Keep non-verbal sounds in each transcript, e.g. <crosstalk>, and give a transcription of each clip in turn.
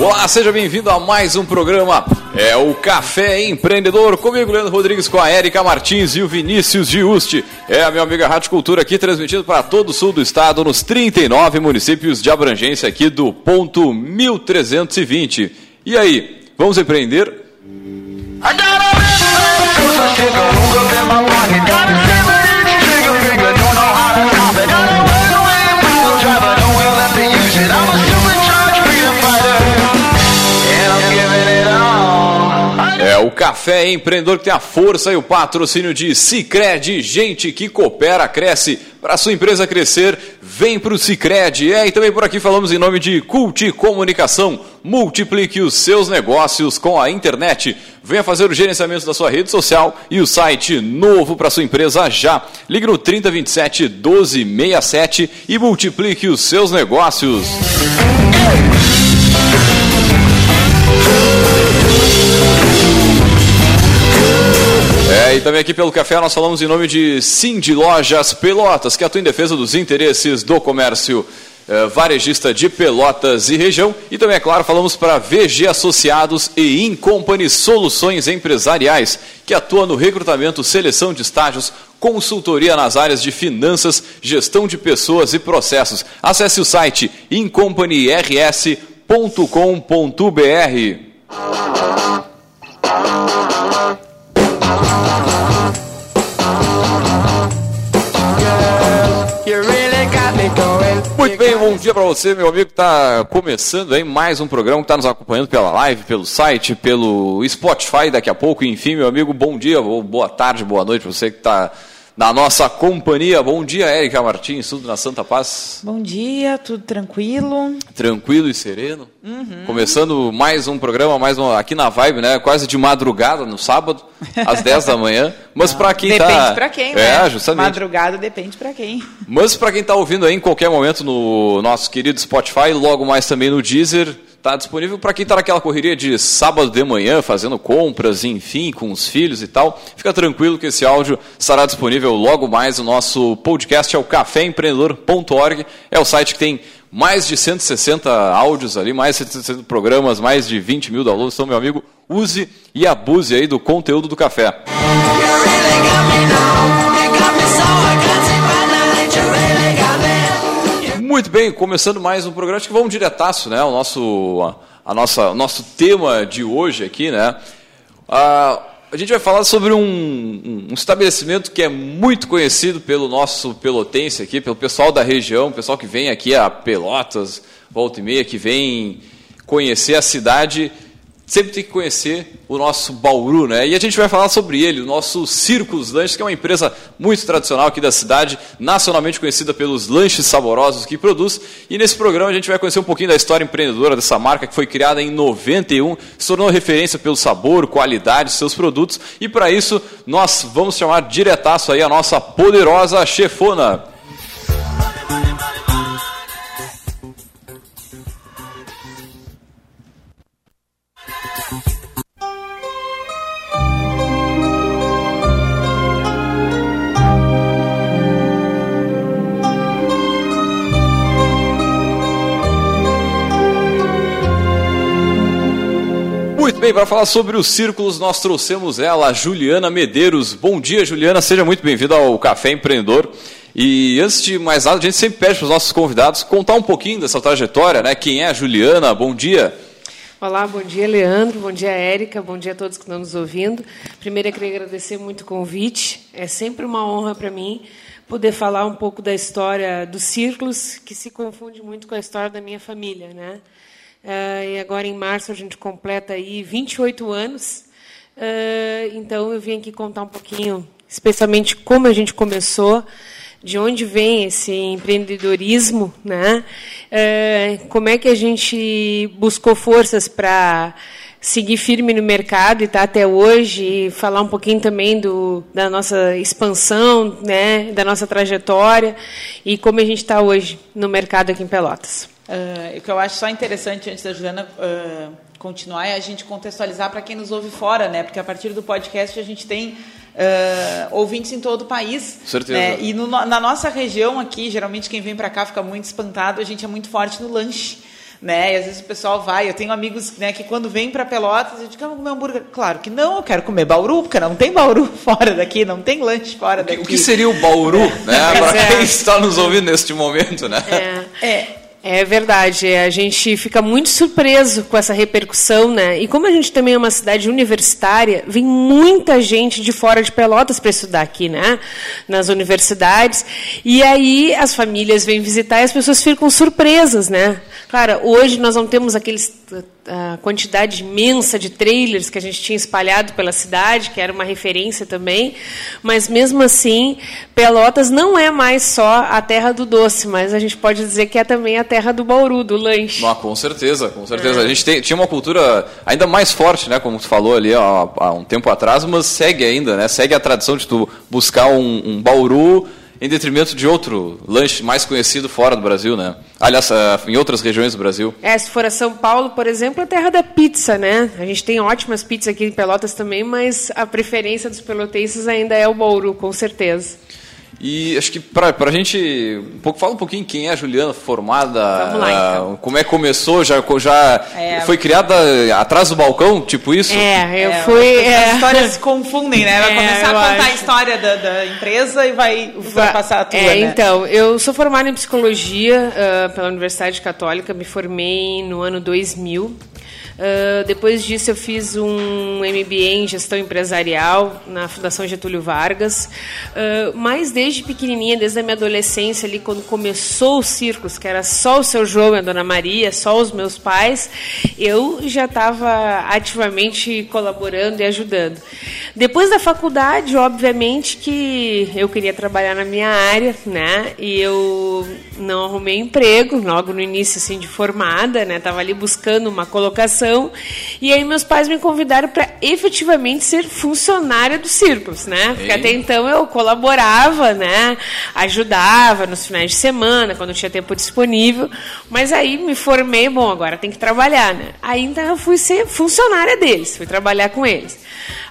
Olá, seja bem-vindo a mais um programa. É o Café Empreendedor, comigo, Leandro Rodrigues, com a Érica Martins e o Vinícius Giusti. É a minha amiga Rádio Cultura aqui, transmitido para todo o sul do estado, nos 39 municípios de abrangência aqui do ponto 1320. E aí, vamos empreender? I o Café Empreendedor que tem a força e o patrocínio de Cicred, gente que coopera, cresce. Para sua empresa crescer, vem para o Cicred. É, e também por aqui falamos em nome de Culti Comunicação. Multiplique os seus negócios com a internet. Venha fazer o gerenciamento da sua rede social e o site novo para sua empresa já. Ligue no 3027 1267 e multiplique os seus negócios. É, e também aqui pelo café nós falamos em nome de Cindy Lojas Pelotas, que atua em defesa dos interesses do comércio é, varejista de Pelotas e região. E também, é claro, falamos para VG Associados e Incompany Soluções Empresariais, que atua no recrutamento, seleção de estágios, consultoria nas áreas de finanças, gestão de pessoas e processos. Acesse o site incompanyrs.com.br. dia para você, meu amigo está começando aí mais um programa que está nos acompanhando pela live, pelo site, pelo Spotify daqui a pouco. Enfim, meu amigo, bom dia, boa tarde, boa noite para você que está na nossa companhia. Bom dia, Érica Martins, tudo na Santa Paz? Bom dia, tudo tranquilo. Tranquilo e sereno. Uhum. Começando mais um programa, mais um, aqui na Vibe, né? Quase de madrugada, no sábado, às <laughs> 10 da manhã. Mas para quem depende tá... Depende para quem, né? É, justamente. Madrugada depende para quem. Mas para quem está ouvindo aí em qualquer momento no nosso querido Spotify, logo mais também no Deezer, Está disponível para quem está naquela correria de sábado de manhã, fazendo compras, enfim, com os filhos e tal. Fica tranquilo que esse áudio estará disponível logo mais. O nosso podcast é o caféempreendedor.org. É o site que tem mais de 160 áudios ali, mais de 160 programas, mais de 20 mil downloads. Então, meu amigo, use e abuse aí do conteúdo do café. Muito bem, começando mais um programa, acho que vamos diretaço, né? O nosso, a, nossa, nosso tema de hoje aqui, né? a gente vai falar sobre um, um, estabelecimento que é muito conhecido pelo nosso pelotense aqui, pelo pessoal da região, pessoal que vem aqui a Pelotas, volta e meia, que vem conhecer a cidade sempre tem que conhecer o nosso Bauru, né? E a gente vai falar sobre ele, o nosso Círculos Lanches, que é uma empresa muito tradicional aqui da cidade, nacionalmente conhecida pelos lanches saborosos que produz. E nesse programa a gente vai conhecer um pouquinho da história empreendedora dessa marca que foi criada em 91, se tornou referência pelo sabor, qualidade de seus produtos. E para isso nós vamos chamar diretaço aí a nossa poderosa chefona. Bem, para falar sobre os círculos, nós trouxemos ela, Juliana Medeiros. Bom dia, Juliana, seja muito bem-vinda ao Café Empreendedor. E antes de mais nada, a gente sempre pede para os nossos convidados contar um pouquinho dessa trajetória, né? Quem é a Juliana? Bom dia. Olá, bom dia, Leandro, bom dia, Érica, bom dia a todos que estão nos ouvindo. Primeiro, eu queria agradecer muito o convite, é sempre uma honra para mim poder falar um pouco da história dos círculos, que se confunde muito com a história da minha família, né? Uh, e agora em março a gente completa aí 28 anos. Uh, então eu vim aqui contar um pouquinho, especialmente como a gente começou, de onde vem esse empreendedorismo, né? Uh, como é que a gente buscou forças para seguir firme no mercado e tá até hoje, e falar um pouquinho também do, da nossa expansão, né, da nossa trajetória e como a gente está hoje no mercado aqui em Pelotas. Uh, o que eu acho só interessante, antes da Juliana uh, continuar, é a gente contextualizar para quem nos ouve fora, né? Porque a partir do podcast a gente tem uh, ouvintes em todo o país. Certeza. Né? E no, na nossa região aqui, geralmente quem vem para cá fica muito espantado, a gente é muito forte no lanche. né? E às vezes o pessoal vai, eu tenho amigos né, que quando vêm para Pelotas, eu digo, vamos comer hambúrguer. Claro que não, eu quero comer Bauru, porque não tem Bauru <laughs> fora daqui, não tem lanche fora daqui. O que seria o Bauru, né? <laughs> Para é. quem está nos ouvindo neste momento, né? É. é. É verdade, a gente fica muito surpreso com essa repercussão, né? E como a gente também é uma cidade universitária, vem muita gente de fora de Pelotas para estudar aqui, né? Nas universidades. E aí as famílias vêm visitar e as pessoas ficam surpresas, né? Claro, hoje nós não temos aqueles a quantidade imensa de trailers que a gente tinha espalhado pela cidade, que era uma referência também, mas mesmo assim, Pelotas não é mais só a terra do doce, mas a gente pode dizer que é também a terra do bauru, do lanche. Ah, com certeza, com certeza. É. A gente tem, tinha uma cultura ainda mais forte, né, como tu falou ali há, há, um tempo atrás, mas segue ainda, né, segue a tradição de tu buscar um, um bauru em detrimento de outro lanche mais conhecido fora do Brasil, né? Aliás, eh, em outras regiões do Brasil. É, se for a São Paulo, por exemplo, é a terra da pizza, né? A gente tem ótimas pizzas aqui em Pelotas também, mas a preferência dos pelotenses ainda é o Bauru, com certeza. E acho que para a gente um pouco, fala um pouquinho quem é a Juliana formada, Vamos lá, então. uh, como é que começou, já, já é, foi criada atrás do balcão, tipo isso? É, eu é, fui. É. As histórias se confundem, né? Vai é, começar a contar acho. a história da, da, empresa e vai, vai passar a tua. É, né? então, eu sou formada em psicologia uh, pela Universidade Católica, me formei no ano 2000. Uh, depois disso, eu fiz um MBA em gestão empresarial na Fundação Getúlio Vargas. Uh, mas desde pequenininha, desde a minha adolescência, ali quando começou o Círculos, que era só o seu João e a Dona Maria, só os meus pais, eu já estava ativamente colaborando e ajudando. Depois da faculdade, obviamente que eu queria trabalhar na minha área, né? E eu não arrumei emprego logo no início assim de formada, né? Tava ali buscando uma colocação e aí meus pais me convidaram para efetivamente ser funcionária dos círculos, né? Porque até então eu colaborava, né? Ajudava nos finais de semana quando tinha tempo disponível, mas aí me formei, bom, agora tem que trabalhar, né? Aí então eu fui ser funcionária deles, fui trabalhar com eles.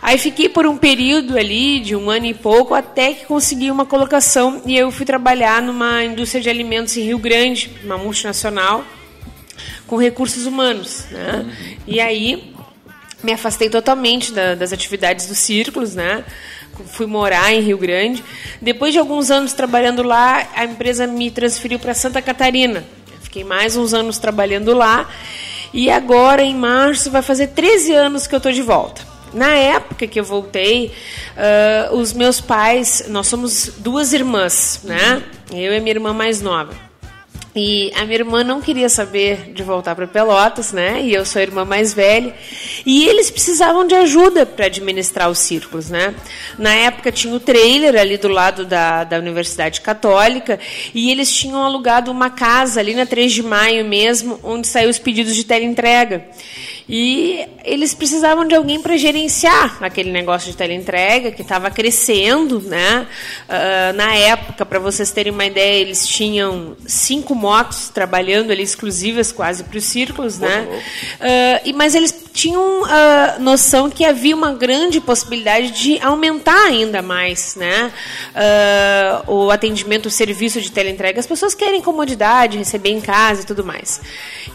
Aí fiquei por um período ali de um ano e pouco até que consegui uma colocação e eu fui trabalhar numa indústria de alimentos em Rio Grande, uma multinacional, com recursos humanos. Né? E aí me afastei totalmente da, das atividades dos círculos, né? Fui morar em Rio Grande. Depois de alguns anos trabalhando lá, a empresa me transferiu para Santa Catarina. Fiquei mais uns anos trabalhando lá. E agora, em março, vai fazer 13 anos que eu estou de volta. Na época que eu voltei, uh, os meus pais, nós somos duas irmãs, né? Eu e minha irmã mais nova. E a minha irmã não queria saber de voltar para Pelotas, né? E eu sou a irmã mais velha. E eles precisavam de ajuda para administrar os círculos, né? Na época tinha o trailer ali do lado da, da Universidade Católica e eles tinham alugado uma casa ali na 3 de maio mesmo, onde saiu os pedidos de teleentrega. E eles precisavam de alguém para gerenciar aquele negócio de teleentrega que estava crescendo, né? Uh, na época, para vocês terem uma ideia, eles tinham cinco motos trabalhando ali exclusivas quase para os círculos, né? Uh, e mas eles tinham uh, noção que havia uma grande possibilidade de aumentar ainda mais, né? o atendimento, o serviço de teleentrega. As pessoas querem comodidade, receber em casa e tudo mais.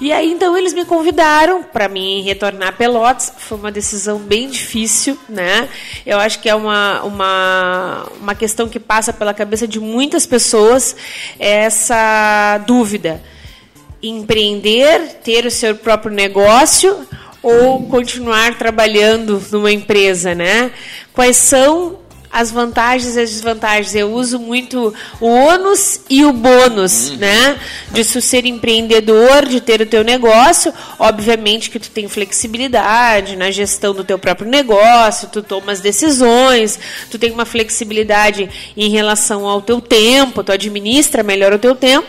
E aí então eles me convidaram para mim retornar a Pelotas. Foi uma decisão bem difícil, né? Eu acho que é uma, uma, uma questão que passa pela cabeça de muitas pessoas essa dúvida. Empreender, ter o seu próprio negócio ou continuar trabalhando numa empresa, né? Quais são as vantagens e as desvantagens. Eu uso muito o ônus e o bônus, uhum. né? De tu ser empreendedor, de ter o teu negócio, obviamente que tu tem flexibilidade na gestão do teu próprio negócio, tu tomas decisões, tu tem uma flexibilidade em relação ao teu tempo, tu administra melhor o teu tempo,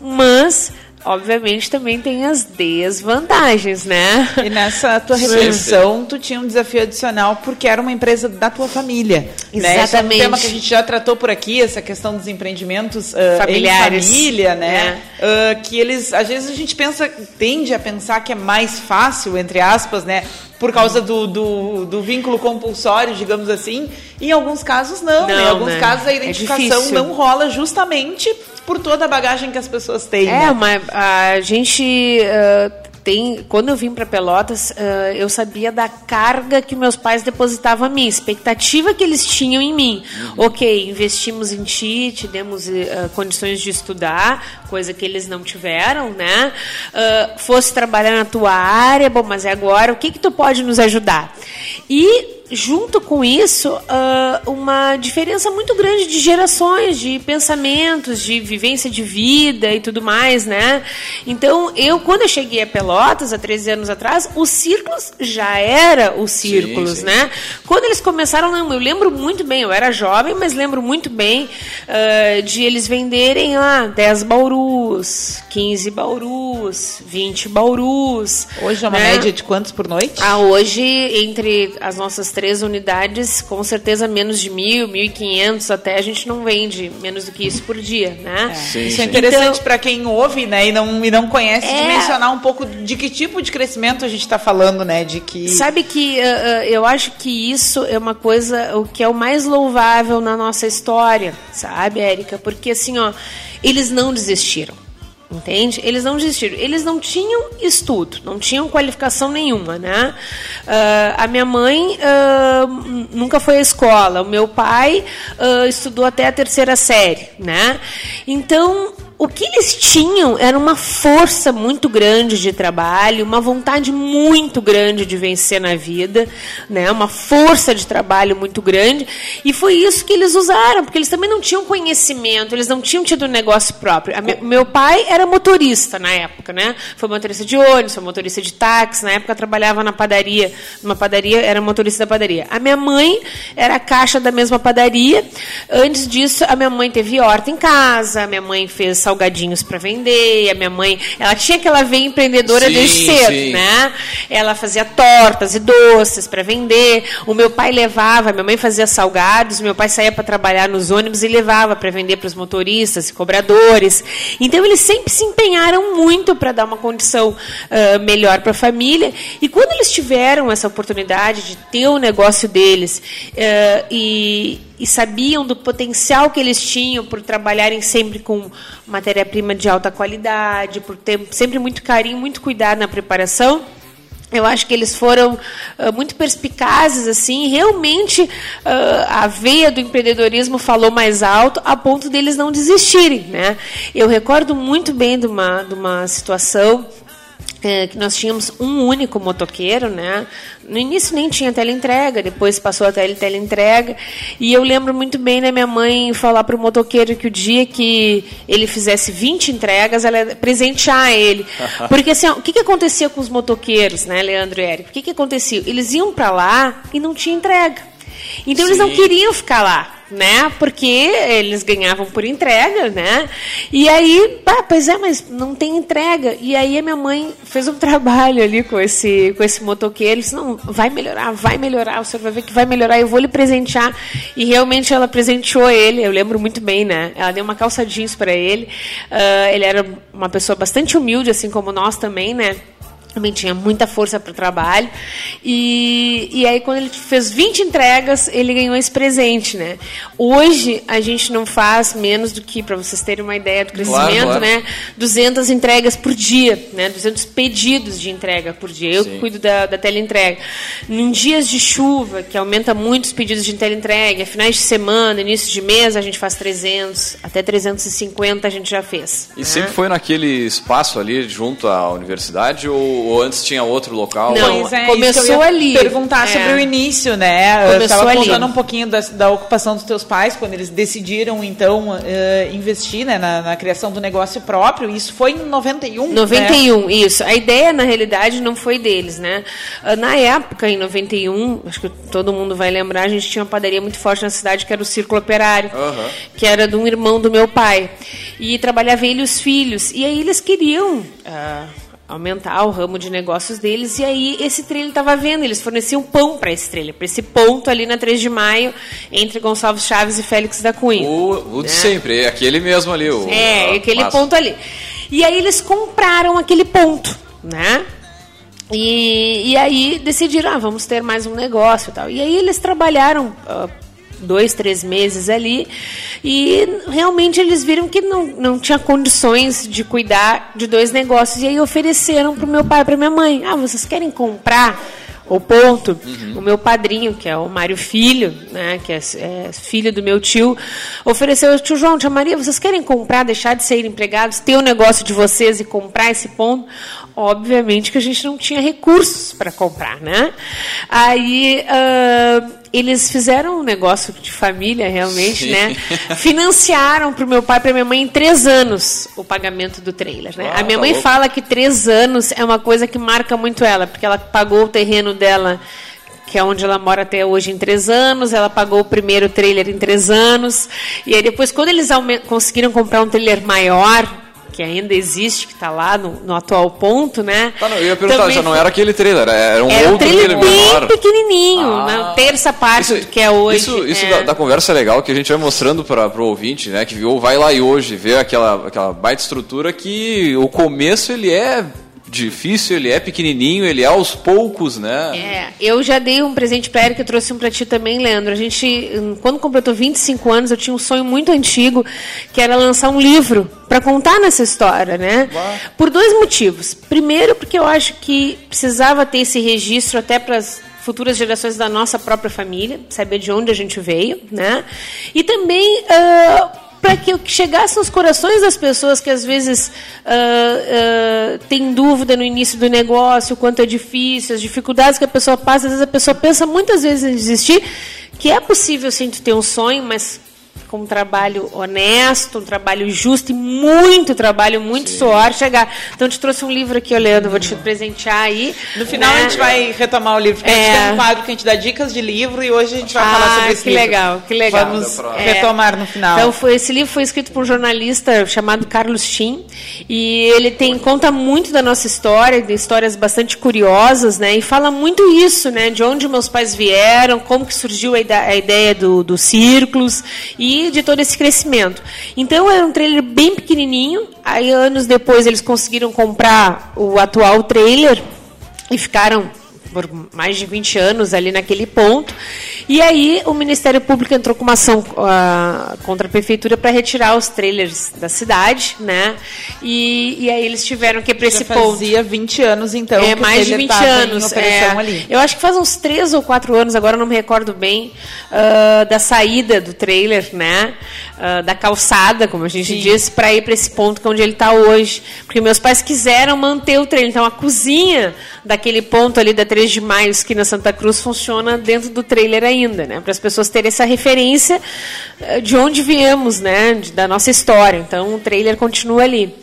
mas obviamente também tem as desvantagens, né? E nessa tua reflexão, tu tinha um desafio adicional porque era uma empresa da tua família. Exatamente. Né? Esse é um tema que a gente já tratou por aqui, essa questão dos empreendimentos uh, familiares, em família, né? É. Uh, que eles, às vezes a gente pensa, tende a pensar que é mais fácil, entre aspas, né? Por causa do, do, do, vínculo compulsório, digamos assim. Em alguns casos, não. não em alguns né? casos, a é identificação é não rola justamente por toda a bagagem que as pessoas têm. É, né? mas a gente. Uh tem, quando eu vim para Pelotas, uh, eu sabia da carga que meus pais depositavam em mim, expectativa que eles tinham em mim. Uhum. Ok, investimos em ti, te demos uh, condições de estudar, coisa que eles não tiveram, né? Uh, fosse trabalhar na tua área, bom, mas é agora, o que que tu pode nos ajudar? E junto com isso, uh, uma diferença muito grande de gerações, de pensamentos, de vivência de vida e tudo mais, né? Então, eu, quando eu cheguei a Pelotas, há 13 anos atrás, os círculos já era os círculos, sim, sim. né? Quando eles começaram, não, eu lembro muito bem, eu era jovem, mas lembro muito bem uh, de eles venderem lá 10 baurus, 15 baurus, 20 baurus. Hoje é uma né? média de quantos por noite? Ah, hoje, entre as nossas três unidades, com certeza menos de mil, mil e quinhentos até a gente não vende menos do que isso por dia, né? É. Sim, isso é interessante então, para quem ouve, né, e não, e não conhece, é, dimensionar um pouco de que tipo de crescimento a gente está falando, né, de que... Sabe que uh, eu acho que isso é uma coisa, o que é o mais louvável na nossa história, sabe, Érica? Porque assim, ó, eles não desistiram. Entende? Eles não desistiram. Eles não tinham estudo, não tinham qualificação nenhuma, né? Uh, a minha mãe uh, nunca foi à escola. O meu pai uh, estudou até a terceira série, né? Então o que eles tinham era uma força muito grande de trabalho, uma vontade muito grande de vencer na vida, né? uma força de trabalho muito grande. E foi isso que eles usaram, porque eles também não tinham conhecimento, eles não tinham tido um negócio próprio. Me, meu pai era motorista na época, né? Foi motorista de ônibus, foi motorista de táxi, na época trabalhava na padaria, numa padaria, era motorista da padaria. A minha mãe era caixa da mesma padaria. Antes disso, a minha mãe teve horta em casa, a minha mãe fez salgadinhos para vender. A minha mãe, ela tinha aquela veia empreendedora sim, desde cedo, sim. né? Ela fazia tortas e doces para vender. O meu pai levava, minha mãe fazia salgados, meu pai saía para trabalhar nos ônibus e levava para vender para os motoristas e cobradores. Então eles sempre se empenharam muito para dar uma condição uh, melhor para a família. E quando eles tiveram essa oportunidade de ter o negócio deles uh, e e sabiam do potencial que eles tinham por trabalharem sempre com matéria-prima de alta qualidade, por ter sempre muito carinho, muito cuidado na preparação. Eu acho que eles foram uh, muito perspicazes, assim, realmente uh, a veia do empreendedorismo falou mais alto, a ponto deles não desistirem, né? Eu recordo muito bem de uma, de uma situação é, que nós tínhamos um único motoqueiro, né? No início nem tinha teleentrega, depois passou a tele teleentrega. E eu lembro muito bem da minha mãe falar para o motoqueiro que o dia que ele fizesse 20 entregas, ela ia presentear ele. <laughs> Porque assim, ó, o que, que acontecia com os motoqueiros, né, Leandro e Érico? O que, que acontecia? Eles iam para lá e não tinha entrega. Então Sim. eles não queriam ficar lá né? Porque eles ganhavam por entrega, né? E aí, ah, pois é, mas não tem entrega. E aí a minha mãe fez um <laughs> trabalho ali com esse, com esse motoqueiro. Ele disse, não, vai melhorar, vai melhorar, o senhor vai ver que vai melhorar, eu vou lhe presentear. E realmente ela presenteou ele, eu lembro muito bem, né? Ela deu uma calça jeans para ele. Uh, ele era uma pessoa bastante humilde, assim como nós também, né? Também tinha muita força para o trabalho. E, e aí, quando ele fez 20 entregas, ele ganhou esse presente, né? Hoje, a gente não faz menos do que, para vocês terem uma ideia do crescimento, claro, claro. né? 200 entregas por dia, né? 200 pedidos de entrega por dia. Eu Sim. cuido da, da teleentrega. Em dias de chuva, que aumenta muito os pedidos de teleentrega, finais de semana, início de mês, a gente faz 300, até 350 a gente já fez. E né? sempre foi naquele espaço ali, junto à universidade, ou ou antes tinha outro local? Não, é, começou ali. Perguntar é. sobre o início, né? Começou eu estava contando um pouquinho da, da, ocupação dos teus pais quando eles decidiram então uh, investir né, na, na, criação do negócio próprio. Isso foi em 91. 91, né? isso. A ideia na realidade não foi deles, né? Uh, na época, em 91, acho que todo mundo vai lembrar, a gente tinha uma padaria muito forte na cidade que era o Círculo Operário, uhum. que era de um irmão do meu pai. E trabalhava ele e os filhos. E aí eles queriam uh, aumentar o ramo de negócios deles. E aí esse trailer estava vendo, eles forneciam pão para esse trailer, para esse ponto ali na 3 de maio, entre Gonçalves Chaves e Félix da Cunha. O, o de né? sempre, é aquele mesmo ali. O, é, aquele ponto ali. E aí eles compraram aquele ponto, né? E, e aí decidiram, ah, vamos ter mais um negócio e tal. E aí eles trabalharam uh, dois, três meses ali e realmente eles viram que não, não tinha condições de cuidar de dois negócios. E aí ofereceram para o meu pai e para minha mãe, ah, vocês querem comprar o ponto, uhum. o meu padrinho, que é o Mário Filho, né, que é, é, filho do meu tio, ofereceu, tio João, tia Maria, vocês querem comprar, deixar de ser empregados, ter o negócio de vocês e comprar esse ponto? Obviamente que a gente não tinha recursos para comprar, né? Aí uh, eles fizeram um negócio de família, realmente, Sim. né? <laughs> Financiaram para o meu pai e para minha mãe em três anos o pagamento do trailer, né? Ah, a minha tá mãe louco. fala que três anos é uma coisa que marca muito ela, porque ela pagou o terreno dela que é onde ela mora até hoje em três anos. Ela pagou o primeiro trailer em três anos. E aí depois, quando eles conseguiram comprar um trailer maior, que ainda existe, que está lá no, no, atual ponto, né? Tá, não, eu ia perguntar, Também já não era aquele trailer, era um era outro um trailer bem menor. pequenininho, ah, na terça parte isso, que é hoje. Isso, isso é. Da, da, conversa é legal que a gente vai mostrando para o ouvinte, né, que viu, vai lá e hoje vê aquela, aquela baita estrutura que o começo ele é difícil, ele é pequenininho, ele é aos poucos, né? É, eu já dei um presente para Erika, eu trouxe um para ti também, Leandro. A gente, quando completou 25 anos, eu tinha um sonho muito antigo, que era lançar um livro para contar nessa história, né? Por dois motivos. Primeiro, porque eu acho que precisava ter esse registro até para as futuras gerações da nossa própria família, saber de onde a gente veio, né? E também uh, para que chegasse aos corações das pessoas que às vezes uh, uh, têm dúvida no início do negócio, o quanto é difícil, as dificuldades que a pessoa passa. Às vezes a pessoa pensa muitas vezes em desistir, que é possível sim ter um sonho, mas com um trabalho honesto, um trabalho justo e muito trabalho, muito Sim. suor chegar. Então, eu te trouxe um livro aqui, Leandro, vou te presentear aí. No final, né? a gente vai retomar o livro, porque é. a gente tem um quadro que a gente dá dicas de livro e hoje a gente vai ah, falar sobre esse que livro. legal, que legal. Vamos é. retomar no final. Então, foi, esse livro foi escrito por um jornalista chamado Carlos Tim e ele tem conta muito da nossa história, de histórias bastante curiosas, né? E fala muito isso, né? De onde meus pais vieram, como que surgiu a ideia do, dos círculos e de todo esse crescimento. Então era um trailer bem pequenininho. Aí anos depois eles conseguiram comprar o atual trailer e ficaram por mais de 20 anos ali naquele ponto. E aí o Ministério Público entrou com uma ação uh, contra a prefeitura para retirar os trailers da cidade, né? E, e aí eles tiveram que ir para esse Já ponto. Fazia 20 anos então. É mais de 20 anos. É, eu acho que faz uns 3 ou 4 anos, agora não me recordo bem, uh, da saída do trailer, né? Uh, da calçada, como a gente Sim. disse, para ir para esse ponto que é onde ele está hoje. Porque meus pais quiseram manter o trailer. Então a cozinha daquele ponto ali da 3 de maio, esquina Santa Cruz, funciona dentro do trailer ainda, né? Para as pessoas terem essa referência eh, de onde viemos, né? Da nossa história. Então o trailer continua ali.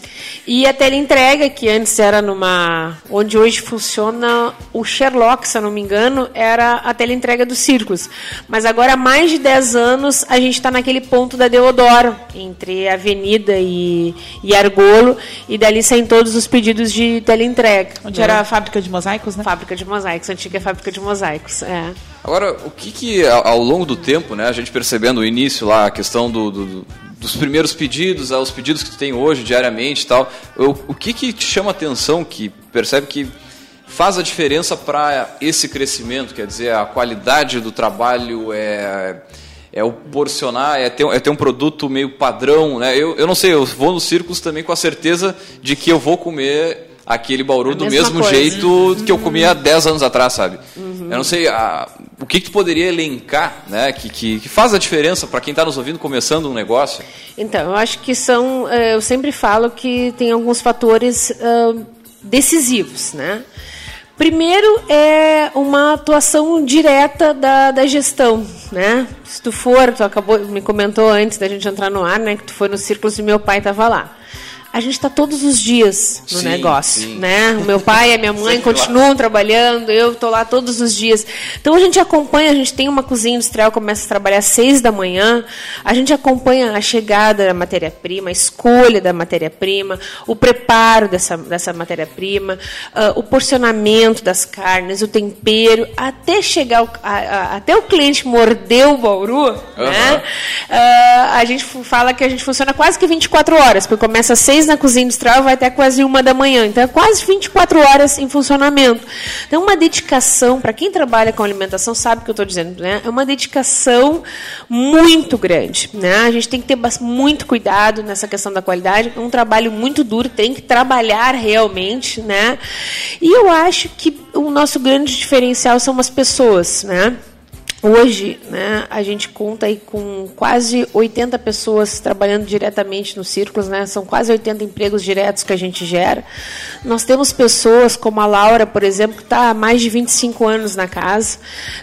E a teleentrega, que antes era numa. onde hoje funciona o Sherlock, se eu não me engano, era a teleentrega dos círculos. Mas agora, há mais de 10 anos, a gente está naquele ponto da Deodoro, entre Avenida e, e Argolo, e dali saem todos os pedidos de teleentrega. Onde era a fábrica de mosaicos, né? Fábrica de mosaicos, antiga fábrica de mosaicos, é. Agora, o que, que ao longo do tempo, né, a gente percebendo o início lá, a questão do, do dos primeiros pedidos aos pedidos que tu tem hoje diariamente e tal, o, o que que te chama atenção que percebe que faz a diferença para esse crescimento? Quer dizer, a qualidade do trabalho é é o porcionar, é ter, é ter um produto meio padrão, né? Eu, eu não sei, eu vou nos círculos também com a certeza de que eu vou comer aquele bauru do mesmo coisa. jeito uhum. que eu comia 10 anos atrás, sabe? Uhum. Eu não sei a, o que, que tu poderia elencar, né, que, que, que faz a diferença para quem está nos ouvindo começando um negócio. Então, eu acho que são, eh, eu sempre falo que tem alguns fatores uh, decisivos, né? Primeiro é uma atuação direta da, da gestão, né? Se tu for, tu acabou, me comentou antes da gente entrar no ar, né? Que tu foi no círculo e meu pai estava lá a gente está todos os dias no sim, negócio, sim. né? O meu pai e a minha <laughs> mãe continuam trabalhando, eu estou lá todos os dias. Então a gente acompanha, a gente tem uma cozinha industrial começa a trabalhar às seis da manhã, a gente acompanha a chegada da matéria-prima, a escolha da matéria-prima, o preparo dessa, dessa matéria-prima, uh, o porcionamento das carnes, o tempero, até chegar o, a, a, até o cliente morder o bauru, uhum. né? Uh, a gente fala que a gente funciona quase que 24 horas, porque começa às seis na cozinha industrial vai até quase uma da manhã. Então é quase 24 horas em funcionamento. Então, uma dedicação, para quem trabalha com alimentação, sabe o que eu estou dizendo, né? É uma dedicação muito grande. Né? A gente tem que ter muito cuidado nessa questão da qualidade. É um trabalho muito duro, tem que trabalhar realmente. Né? E eu acho que o nosso grande diferencial são as pessoas. Né? Hoje, né, a gente conta aí com quase 80 pessoas trabalhando diretamente nos círculos, né? São quase 80 empregos diretos que a gente gera. Nós temos pessoas como a Laura, por exemplo, que está há mais de 25 anos na casa.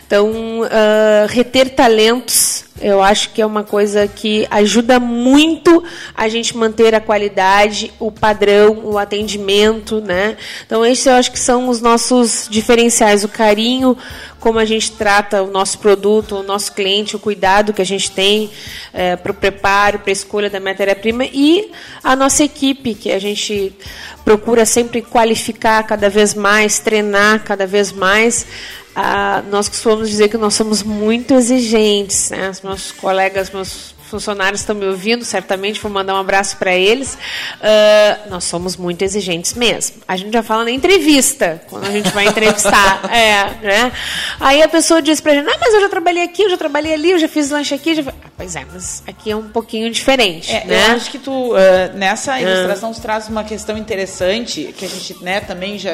Então, uh, reter talentos eu acho que é uma coisa que ajuda muito a gente manter a qualidade, o padrão, o atendimento, né? Então, esses eu acho que são os nossos diferenciais, o carinho, como a gente trata o nosso produto, o nosso cliente, o cuidado que a gente tem é, para o preparo, para a escolha da matéria-prima e a nossa equipe, que a gente procura sempre qualificar cada vez mais, treinar cada vez mais ah, nós costumamos dizer que nós somos muito exigentes. Né? Os meus colegas, meus funcionários estão me ouvindo, certamente vou mandar um abraço para eles. Uh, nós somos muito exigentes mesmo. A gente já fala na entrevista, quando a gente vai entrevistar. <laughs> é, né? Aí a pessoa diz para a gente: ah, mas eu já trabalhei aqui, eu já trabalhei ali, eu já fiz lanche aqui. Já... Ah, pois é, mas aqui é um pouquinho diferente. É, né? Eu acho que tu, uh, nessa ilustração, ah. traz uma questão interessante que a gente né, também já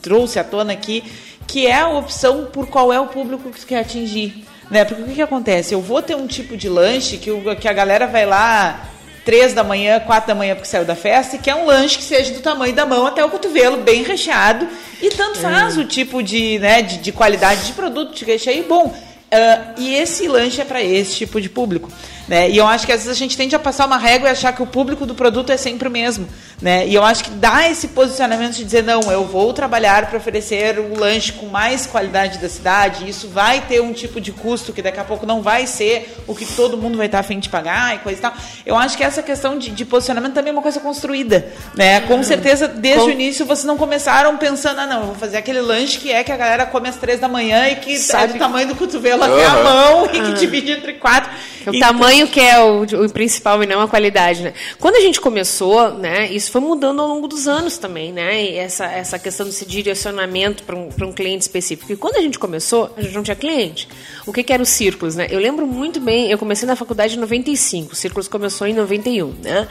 trouxe à tona aqui que é a opção por qual é o público que tu quer atingir. Né? Porque o que, que acontece? Eu vou ter um tipo de lanche que, o, que a galera vai lá três da manhã, quatro da manhã porque saiu da festa, e quer um lanche que seja do tamanho da mão até o cotovelo, bem recheado. E tanto faz hum. o tipo de, né, de, de, qualidade de produto, de recheio bom. Uh, e esse lanche é para esse tipo de público. Né? E eu acho que às vezes a gente tende a passar uma régua e achar que o público do produto é sempre o mesmo. Né? E eu acho que dá esse posicionamento de dizer, não, eu vou trabalhar para oferecer o lanche com mais qualidade da cidade, isso vai ter um tipo de custo que daqui a pouco não vai ser o que todo mundo vai estar afim de pagar e coisa e tal. Eu acho que essa questão de, de posicionamento também é uma coisa construída. Né? Com certeza, desde com... o início, vocês não começaram pensando, ah, não, eu vou fazer aquele lanche que é que a galera come às três da manhã e que Sabe... é do tamanho do cotovelo uhum. até a mão e que uhum. divide entre quatro. O e tamanho que é o, o, principal e não a qualidade, né? Quando a gente começou, né, isso foi mudando ao longo dos anos também, né? E essa, essa questão desse direcionamento para um, um cliente específico. E quando a gente começou, a gente não tinha cliente. O que, que era o Círculos, né? Eu lembro muito bem, eu comecei na faculdade em 95, o Círculos começou em 91, né?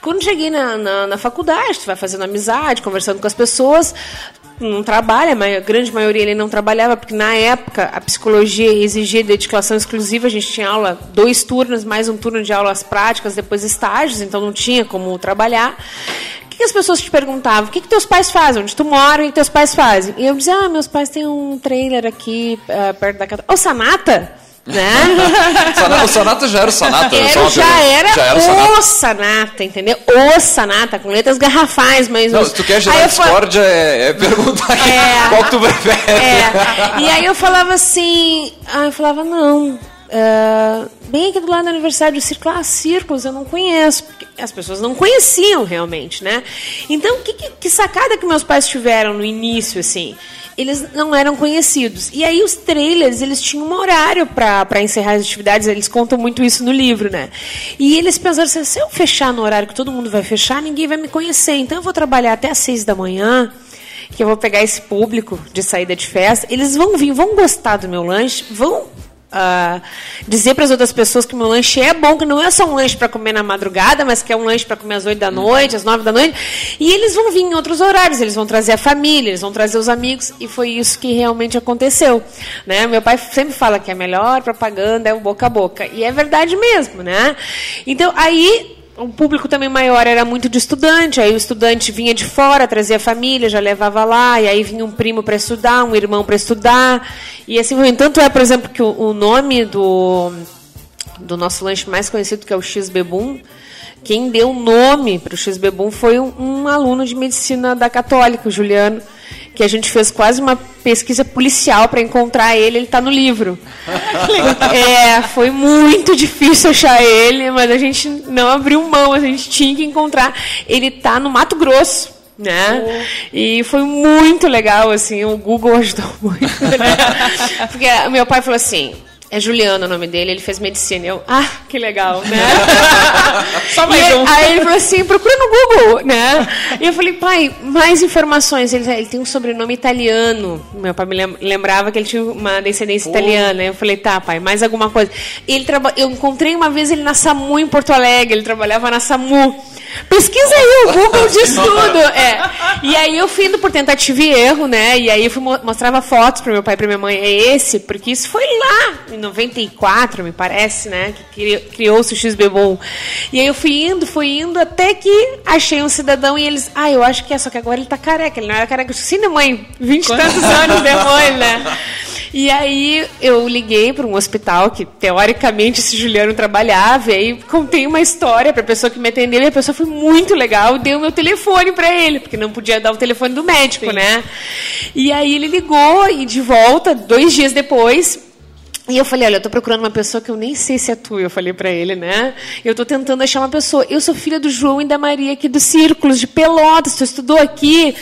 Quando cheguei na, na, na faculdade, tu vai fazendo amizade, conversando com as pessoas, não trabalha, mas a grande maioria ele não trabalhava, porque na época a psicologia exigia dedicação exclusiva, a gente tinha aula, dois turnos, mais um turno de aulas práticas, depois estágios, então não tinha como trabalhar. O que, que as pessoas te perguntavam? O que, que teus pais fazem? Onde tu mora? O que teus pais fazem? E eu dizia, ah, meus pais têm um trailer aqui uh, perto da casa. Ô, Sanata? Né? <laughs> o Sanata já era o Sanata. Era, já, era já, era o Sanata. Sanata, entendeu? O Sanata, com letras garrafais, mas... Não, se tu quer gerar discórdia, é, é perguntar é, qual tu prefere. É. E aí eu falava assim... Ah, eu falava, não... Uh, bem aqui do lado do aniversário do Círculo, ah, Círculos eu não conheço, as pessoas não conheciam realmente, né? Então, que, que, que sacada que meus pais tiveram no início, assim? eles não eram conhecidos. E aí os trailers, eles tinham um horário para encerrar as atividades, eles contam muito isso no livro, né? E eles pensaram assim, se eu fechar no horário que todo mundo vai fechar, ninguém vai me conhecer. Então eu vou trabalhar até às seis da manhã, que eu vou pegar esse público de saída de festa, eles vão vir, vão gostar do meu lanche, vão uh, dizer para as outras pessoas que o meu lanche é bom, que não é só um lanche para comer na madrugada, mas que é um lanche para comer às 8 da noite, às 9 da noite. E eles vão vir em outros horários, eles vão trazer a família, eles vão trazer os amigos, e foi isso que realmente aconteceu. Né? Meu pai sempre fala que a melhor propaganda é o boca a boca. E é verdade mesmo, né? Então, aí o público também maior era muito de estudante, aí o estudante vinha de fora, trazia a família, já levava lá, e aí vinha um primo para estudar, um irmão para estudar, e assim foi. Tanto é, por exemplo, que o, o nome do, do nosso lanche mais conhecido, que é o X-Bebum, quem deu o nome para o X-Bebum foi um, um aluno de medicina da Católica, o Juliano, que a gente fez quase uma pesquisa policial para encontrar ele, ele está no livro. <laughs> é, foi muito difícil achar ele, mas a gente não abriu mão, a gente tinha que encontrar. Ele está no Mato Grosso né? Oh. E foi muito legal, assim, o Google <laughs> ajudou muito, né? Porque meu pai falou assim, É Juliano o nome dele, ele fez medicina. Eu, ah, que legal, né? <laughs> Só mais um. Aí ele falou assim, procura no Google, né? E eu falei, pai, mais informações. Ele, ele tem um sobrenome italiano. Meu pai me lem- lembrava que ele tinha uma descendência italiana. Eu falei, tá, pai, mais alguma coisa. Ele traba... Eu encontrei uma vez ele na SAMU em Porto Alegre, ele trabalhava na SAMU. Pesquisa aí, o Google diz tudo. É. E aí eu fui indo por tentativa e erro, né? E aí eu fui, mo- mostrava fotos para meu pai e para minha mãe. É esse, porque isso foi lá, 94, me parece, né? Que cri- criou-se o XBBOL. E aí eu fui indo, fui indo, até que achei um cidadão e eles. Ah, eu acho que é, só que agora ele tá careca. Ele não era careca. Eu disse, Sim, né, mãe? 20 e tantos anos depois, né? <laughs> E aí eu liguei para um hospital que teoricamente esse Juliano trabalhava, e aí contei uma história para a pessoa que me atendeu, e a pessoa foi muito legal, deu o meu telefone para ele, porque não podia dar o telefone do médico, né? E aí ele ligou e de volta, dois dias depois, e eu falei, olha, eu tô procurando uma pessoa que eu nem sei se é tu, eu falei pra ele, né? Eu tô tentando achar uma pessoa. Eu sou filha do João e da Maria aqui dos Círculos de Pelotas, tu estudou aqui.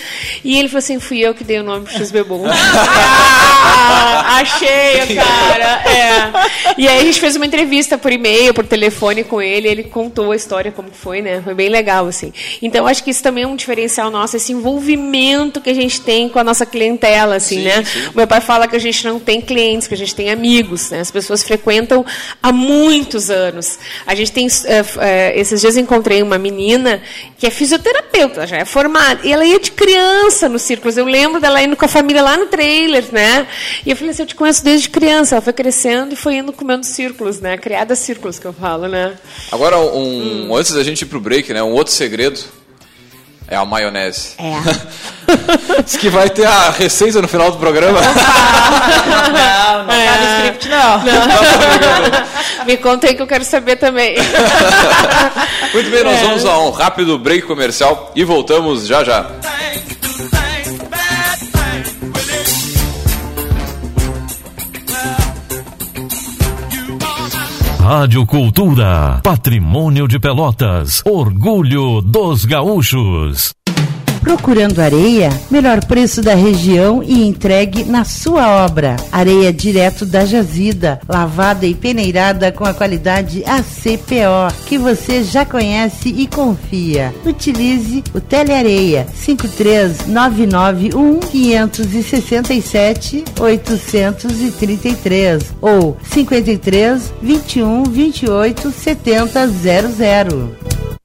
E ele falou assim, fui eu que dei o nome pro XBBOL. <laughs> ah, achei, cara. É. E aí a gente fez uma entrevista por e-mail, por telefone com ele, ele contou a história como foi, né? Foi bem legal, assim. Então acho que isso também é um diferencial nosso, esse envolvimento que a gente tem com a nossa clientela, assim, Sim, né? sim. O meu pai fala que a gente não tem clientes, que a gente tem amigos, né? As pessoas frequentam há muitos anos. A gente tem, f- eh, esses dias encontrei uma menina que é fisioterapeuta, já é formada, e ela ia de criança nos círculos. Eu lembro dela indo com a família lá no trailer, né? E eu falei assim, eu te conheço desde criança. Ela foi crescendo e foi indo comendo círculos, né? Criada círculos que eu falo, né? Agora, um, antes da gente ir pro break, né? Um outro segredo é a maionese. É. <laughs> Diz que vai ter a receita no final do programa. Não, não É. tá no script, não. <laughs> Me conta aí que eu quero saber também. Muito bem, nós É. vamos a um rápido break comercial e voltamos já já. Rádio Cultura, Patrimônio de Pelotas, Orgulho dos Gaúchos. Procurando areia? Melhor preço da região e entregue na sua obra. Areia direto da jazida, lavada e peneirada com a qualidade ACPO, que você já conhece e confia. Utilize o Teleareia 53991 567 833 ou 53 21 28 70 00.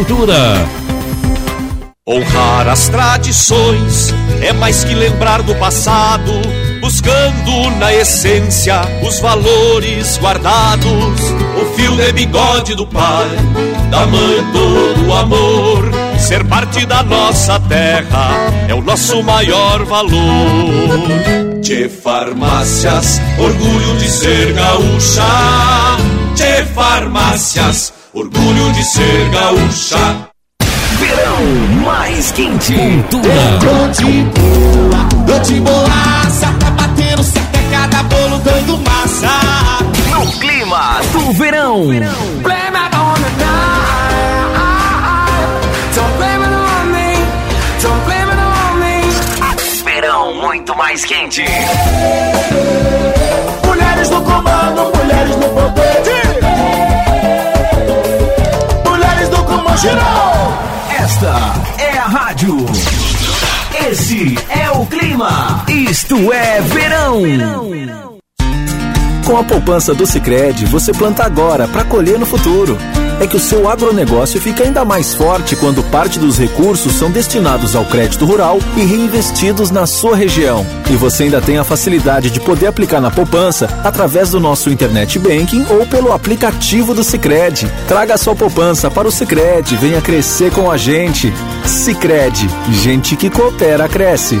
Cultura. Honrar as tradições é mais que lembrar do passado, buscando na essência os valores guardados. O fio de bigode do pai, da mãe todo amor. Ser parte da nossa terra é o nosso maior valor. Tchê Farmácias, orgulho de ser gaúcha. Tchê Farmácias, orgulho de ser gaúcha. Mais quente. Cultura. Tô de bolacha, tá batendo certo é cada bolo dando massa. No clima do verão. Verão muito mais quente. Mulheres no comando, mulheres no poder. Girou. Esta é a rádio. Esse é o clima. Isto é verão. Com a poupança do Sicredi, você planta agora para colher no futuro. É que o seu agronegócio fica ainda mais forte quando parte dos recursos são destinados ao crédito rural e reinvestidos na sua região. E você ainda tem a facilidade de poder aplicar na poupança através do nosso internet banking ou pelo aplicativo do Sicredi. Traga sua poupança para o Sicredi, venha crescer com a gente. Sicredi, gente que coopera cresce.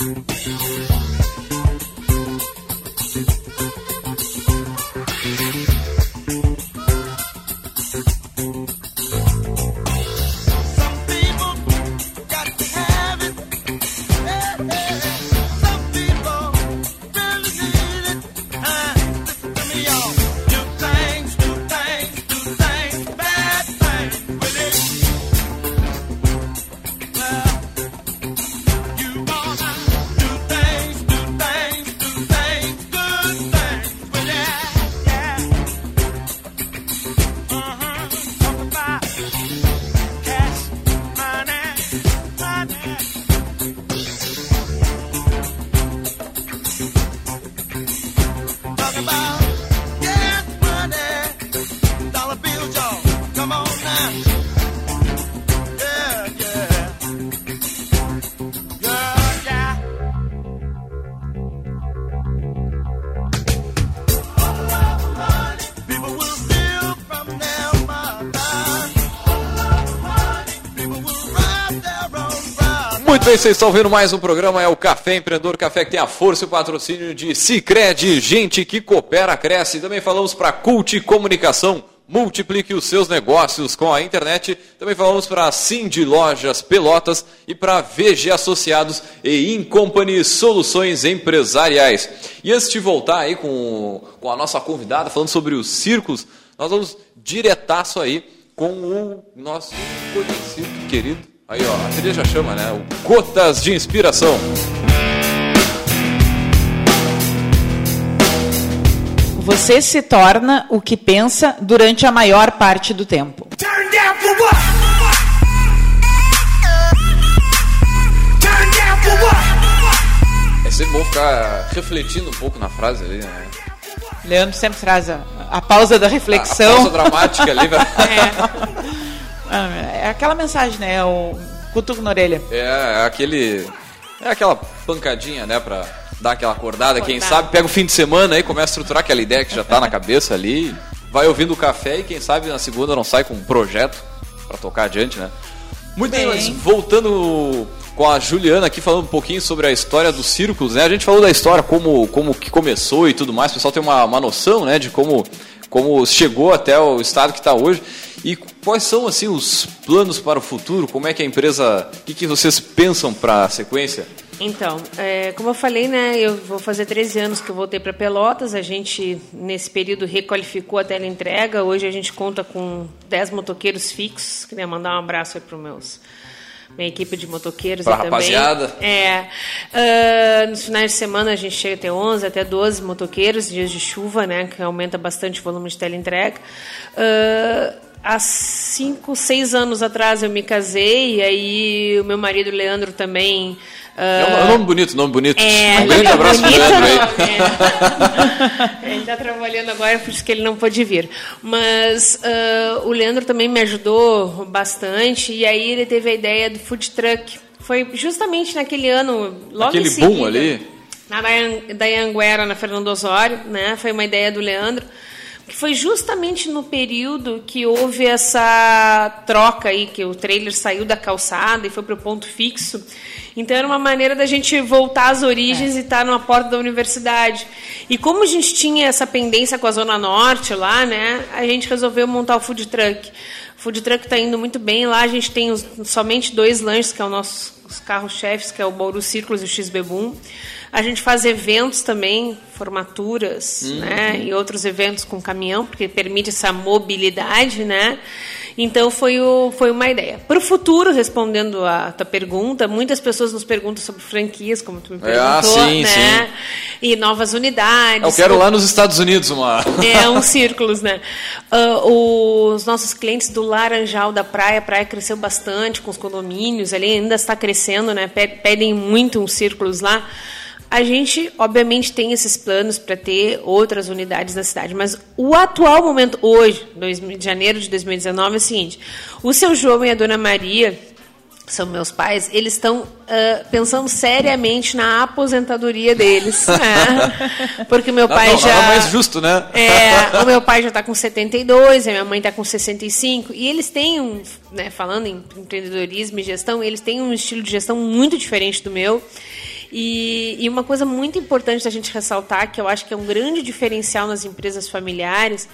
Yeah. Bem, vocês estão vendo mais um programa, é o Café Empreendedor, café que tem a força e o patrocínio de Cicred, gente que coopera, cresce. Também falamos para Cult Comunicação, multiplique os seus negócios com a internet. Também falamos para Cindy Lojas Pelotas e para VG Associados e Incompany Soluções Empresariais. E antes de voltar aí com, com a nossa convidada, falando sobre os círculos, nós vamos diretaço aí com o nosso conhecido, querido, Aí, ó, a trilha já chama, né? O Gotas de Inspiração. Você se torna o que pensa durante a maior parte do tempo. É sempre bom ficar refletindo um pouco na frase ali, né? Leandro sempre traz a, a pausa da reflexão. A, a pausa dramática ali, velho. <laughs> é. É aquela mensagem, né? O cutuco na orelha. É, é aquele. É aquela pancadinha, né? Pra dar aquela acordada. Quem sabe pega o fim de semana aí, começa a estruturar aquela ideia que já tá na cabeça ali. Vai ouvindo o café e quem sabe na segunda não sai com um projeto para tocar adiante, né? Muito bem, bem mas voltando com a Juliana aqui falando um pouquinho sobre a história dos círculos, né? A gente falou da história, como, como que começou e tudo mais, o pessoal tem uma, uma noção, né, de como, como chegou até o estado que está hoje. E quais são assim os planos para o futuro? Como é que a empresa, o que, que vocês pensam para a sequência? Então, é, como eu falei, né, eu vou fazer 13 anos que eu voltei para Pelotas. A gente, nesse período, requalificou a teleentrega. Hoje a gente conta com 10 motoqueiros fixos. Queria mandar um abraço para os meus minha equipe de motoqueiros pra rapaziada. também. É. Uh, nos finais de semana a gente chega a ter 11 até 12 motoqueiros, dias de chuva, né, que aumenta bastante o volume de teleentrega. Uh, há cinco, seis anos atrás eu me casei, e aí o meu marido Leandro também. Uh, é um nome bonito, nome bonito. É, um grande abraço para Leandro aí. É. <laughs> ele está trabalhando agora, por isso que ele não pôde vir. Mas uh, o Leandro também me ajudou bastante, e aí ele teve a ideia do food truck. Foi justamente naquele ano, logo Aquele em seguida. boom ali. na da Anguera, na Fernando Osório, né? Foi uma ideia do Leandro que foi justamente no período que houve essa troca aí, que o trailer saiu da calçada e foi para o ponto fixo. Então era uma maneira da gente voltar às origens é. e estar tá na porta da universidade. E como a gente tinha essa pendência com a Zona Norte lá, né, a gente resolveu montar o food truck. O food truck está indo muito bem. Lá a gente tem os, somente dois lanches, que é o nosso carro-chefes, que é o Bauru Círculos e o XB Boom. A gente faz eventos também, formaturas, uhum. né? E outros eventos com caminhão, porque permite essa mobilidade, né? Então foi, o, foi uma ideia. Para o futuro, respondendo a tua pergunta, muitas pessoas nos perguntam sobre franquias, como tu me perguntou, é, ah, sim, né? Sim. E novas unidades. Eu quero lá nos Estados Unidos uma. <laughs> É, um círculos, né? Uh, os nossos clientes do Laranjal da Praia, a praia cresceu bastante com os condomínios, ali ainda está crescendo, né? Pedem muito uns círculos lá. A gente, obviamente, tem esses planos para ter outras unidades na cidade, mas o atual momento, hoje, de janeiro de 2019, é o seguinte: o seu João e a dona Maria, são meus pais, eles estão uh, pensando seriamente na aposentadoria deles. né? <laughs> Porque meu pai não, não, já. É mais justo, né? É, o meu pai já está com 72, a minha mãe está com 65. E eles têm um. Né, falando em empreendedorismo e gestão, eles têm um estilo de gestão muito diferente do meu. E, e, uma coisa muito importante da gente ressaltar, que eu acho que é um grande diferencial nas empresas familiares,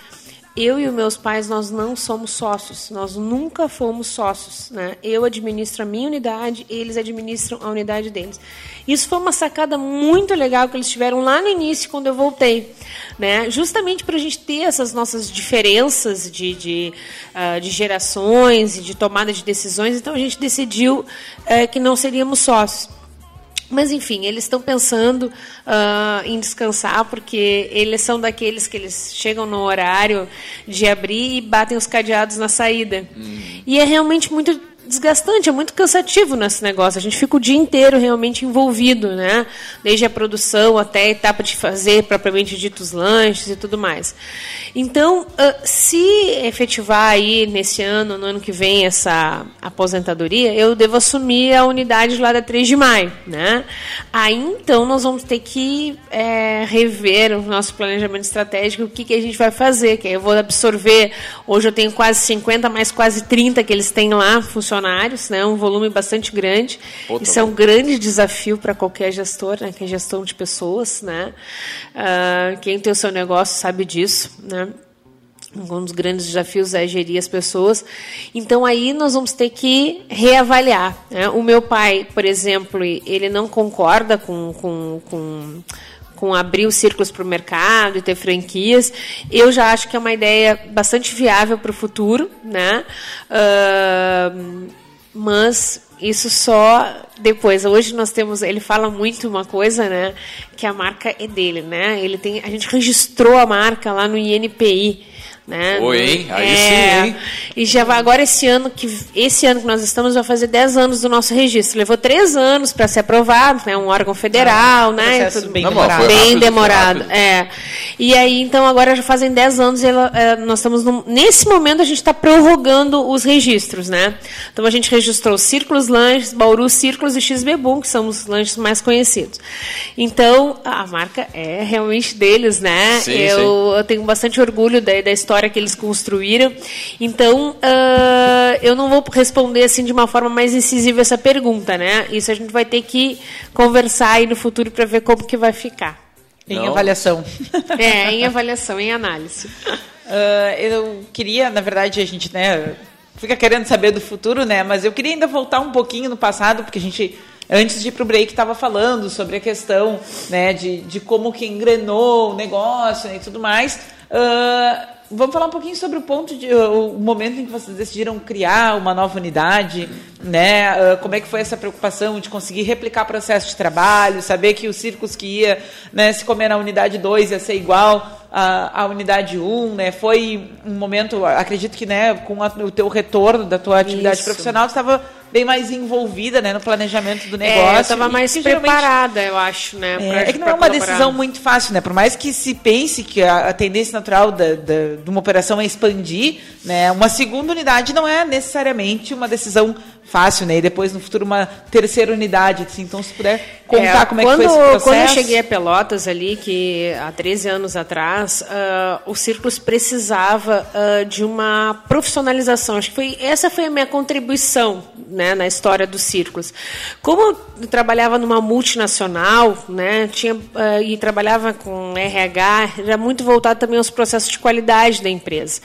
eu e os meus pais, nós não somos sócios, nós nunca fomos sócios. Né? Eu administro a minha unidade, eles administram a unidade deles. Isso foi uma sacada muito legal que eles tiveram lá no início, quando eu voltei. Né? Justamente para a gente ter essas nossas diferenças de, de, uh, de gerações e de tomada de decisões, então a gente decidiu uh, que não seríamos sócios. Mas, enfim, eles estão pensando uh, em descansar, porque eles são daqueles que eles chegam no horário de abrir e batem os cadeados na saída. Hum. E é realmente muito desgastante, é muito cansativo nesse negócio. A gente fica o dia inteiro realmente envolvido, né? Desde a produção até a etapa de fazer propriamente dito os lanches e tudo mais. Então, se efetivar aí nesse ano, no ano que vem, essa aposentadoria, eu devo assumir a unidade lá da 3 de maio, né? Aí então nós vamos ter que é, rever o nosso planejamento estratégico, o que, que a gente vai fazer, que eu vou absorver. Hoje eu tenho quase 50, mais quase 30 que eles têm lá funcionando funcionários, né, um volume bastante grande. Isso é um grande desafio para qualquer gestor, né, que é gestão de pessoas. Né? Uh, quem tem o seu negócio sabe disso. Né? Um dos grandes desafios é gerir as pessoas. Então aí nós vamos ter que reavaliar. Né? O meu pai, por exemplo, ele não concorda com, com, com com abrir os círculos para o mercado e ter franquias. Eu já acho que é uma ideia bastante viável para o futuro, né? Uh, mas isso só depois. Hoje nós temos, ele fala muito uma coisa, né? Que a marca é dele, né? Ele tem, a gente registrou a marca lá no INPI. Né? Oi, hein? Aí é, sim, hein? E já vai agora esse ano que esse ano que nós estamos vai fazer 10 anos do nosso registro. Levou três anos para ser aprovado, né? Um órgão federal, ah, né? Tudo bem não, demorado. Bem rápido, demorado. É. E aí então agora já fazem 10 anos e ela, é, nós estamos num, nesse momento a gente está prorrogando os registros, né? Então a gente registrou Círculos Lanches, Bauru Círculos e XB Boom, que são os lanches mais conhecidos. Então a marca é realmente deles, né? Sim, eu, sim. eu tenho bastante orgulho da, da história história que eles construíram. Então, uh, eu não vou responder assim de uma forma mais incisiva essa pergunta, né? Isso a gente vai ter que conversar aí no futuro para ver como que vai ficar. Em não. avaliação. <laughs> É, em avaliação, em análise. Uh, eu queria, na verdade, a gente, né, fica querendo saber do futuro, né? Mas eu queria ainda voltar um pouquinho no passado, porque a gente antes de ir para o break estava falando sobre a questão né, de, de como que engrenou o negócio né, e tudo mais. Uh, Vamos falar um pouquinho sobre o ponto de o momento em que vocês decidiram criar uma nova unidade, né? Ah, como é que foi essa preocupação de conseguir replicar processo de trabalho, saber que os circos que ia né, se comer na unidade 2 ia ser igual à, à unidade 1, um, né? Foi um momento, acredito que, né, com a, o teu retorno da tua atividade Isso. profissional, estava bem mais envolvida né, no planejamento do negócio. É, eu estava mais preparada, eu acho, né? É, é que não é uma colaborar. decisão muito fácil, né? Por mais que se pense que a, a tendência natural da, da, de uma operação é expandir, né? Uma segunda unidade não é necessariamente uma decisão fácil, né? E depois, no futuro, uma terceira unidade, assim. Então, se puder contar É, como quando, é que foi esse processo. Quando eu cheguei a Pelotas ali, que há 13 anos atrás, ah, o Círculos precisava ah, de uma profissionalização. Acho que foi, essa foi a minha contribuição né, na história dos Círculos. Como eu trabalhava numa multinacional né, tinha, ah, e trabalhava com RH, era muito voltado também aos processos de qualidade da empresa.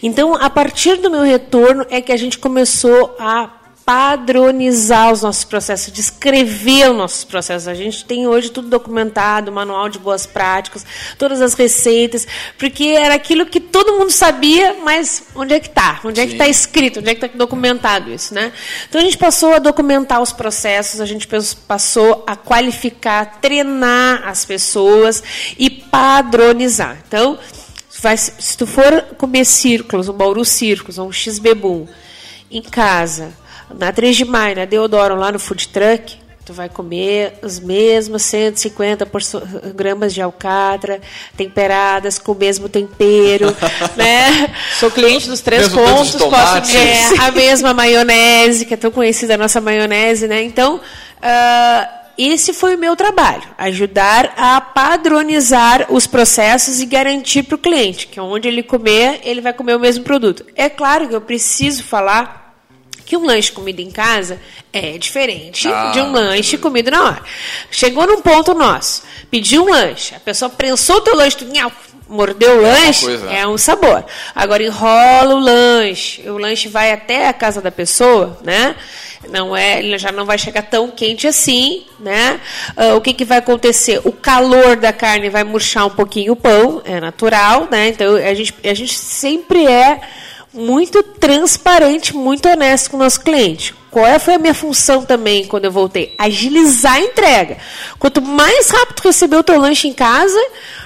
Então, a partir do meu retorno, é que a gente começou a padronizar os nossos processos, descrever os nossos processos. A gente tem hoje tudo documentado, manual de boas práticas, todas as receitas, porque era aquilo que todo mundo sabia, mas onde é que está? Onde é que está escrito? Onde é que está documentado isso, né? Então a gente passou a documentar os processos, a gente passou a qualificar, treinar as pessoas e padronizar. Então, vai, se tu for comer círculos, um Bauru Círculos, ou um XBBUM, em casa, na 3 de maio, na Deodoro, lá no food truck, tu vai comer as mesmas 150 porço- gramas de alcatra, temperadas com o mesmo tempero, <laughs> né? Sou cliente dos três Mesmo pontos, posso. É, a <laughs> mesma maionese, que é tão conhecida a nossa maionese, né? Então, ah, esse foi o meu trabalho, ajudar a padronizar os processos e garantir para o cliente que onde ele comer, ele vai comer o mesmo produto. É claro que eu preciso falar que um lanche comido em casa é diferente Ah, de um lanche comido na hora. Chegou num ponto nosso, pediu um lanche, a pessoa prensou o teu lanche, tu, mordeu o lanche, coisa, né? é um sabor. Agora enrola o lanche, o lanche vai até a casa da pessoa, né? Não é, ele já não vai chegar tão quente assim, né? Ah, o que, que vai acontecer? O calor da carne vai murchar um pouquinho o pão, é natural, né? Então a gente, a gente sempre é muito transparente, muito honesto com o nosso cliente. Qual é- foi a minha função também quando eu voltei? Agilizar a entrega. Quanto mais rápido receber o teu lanche em casa,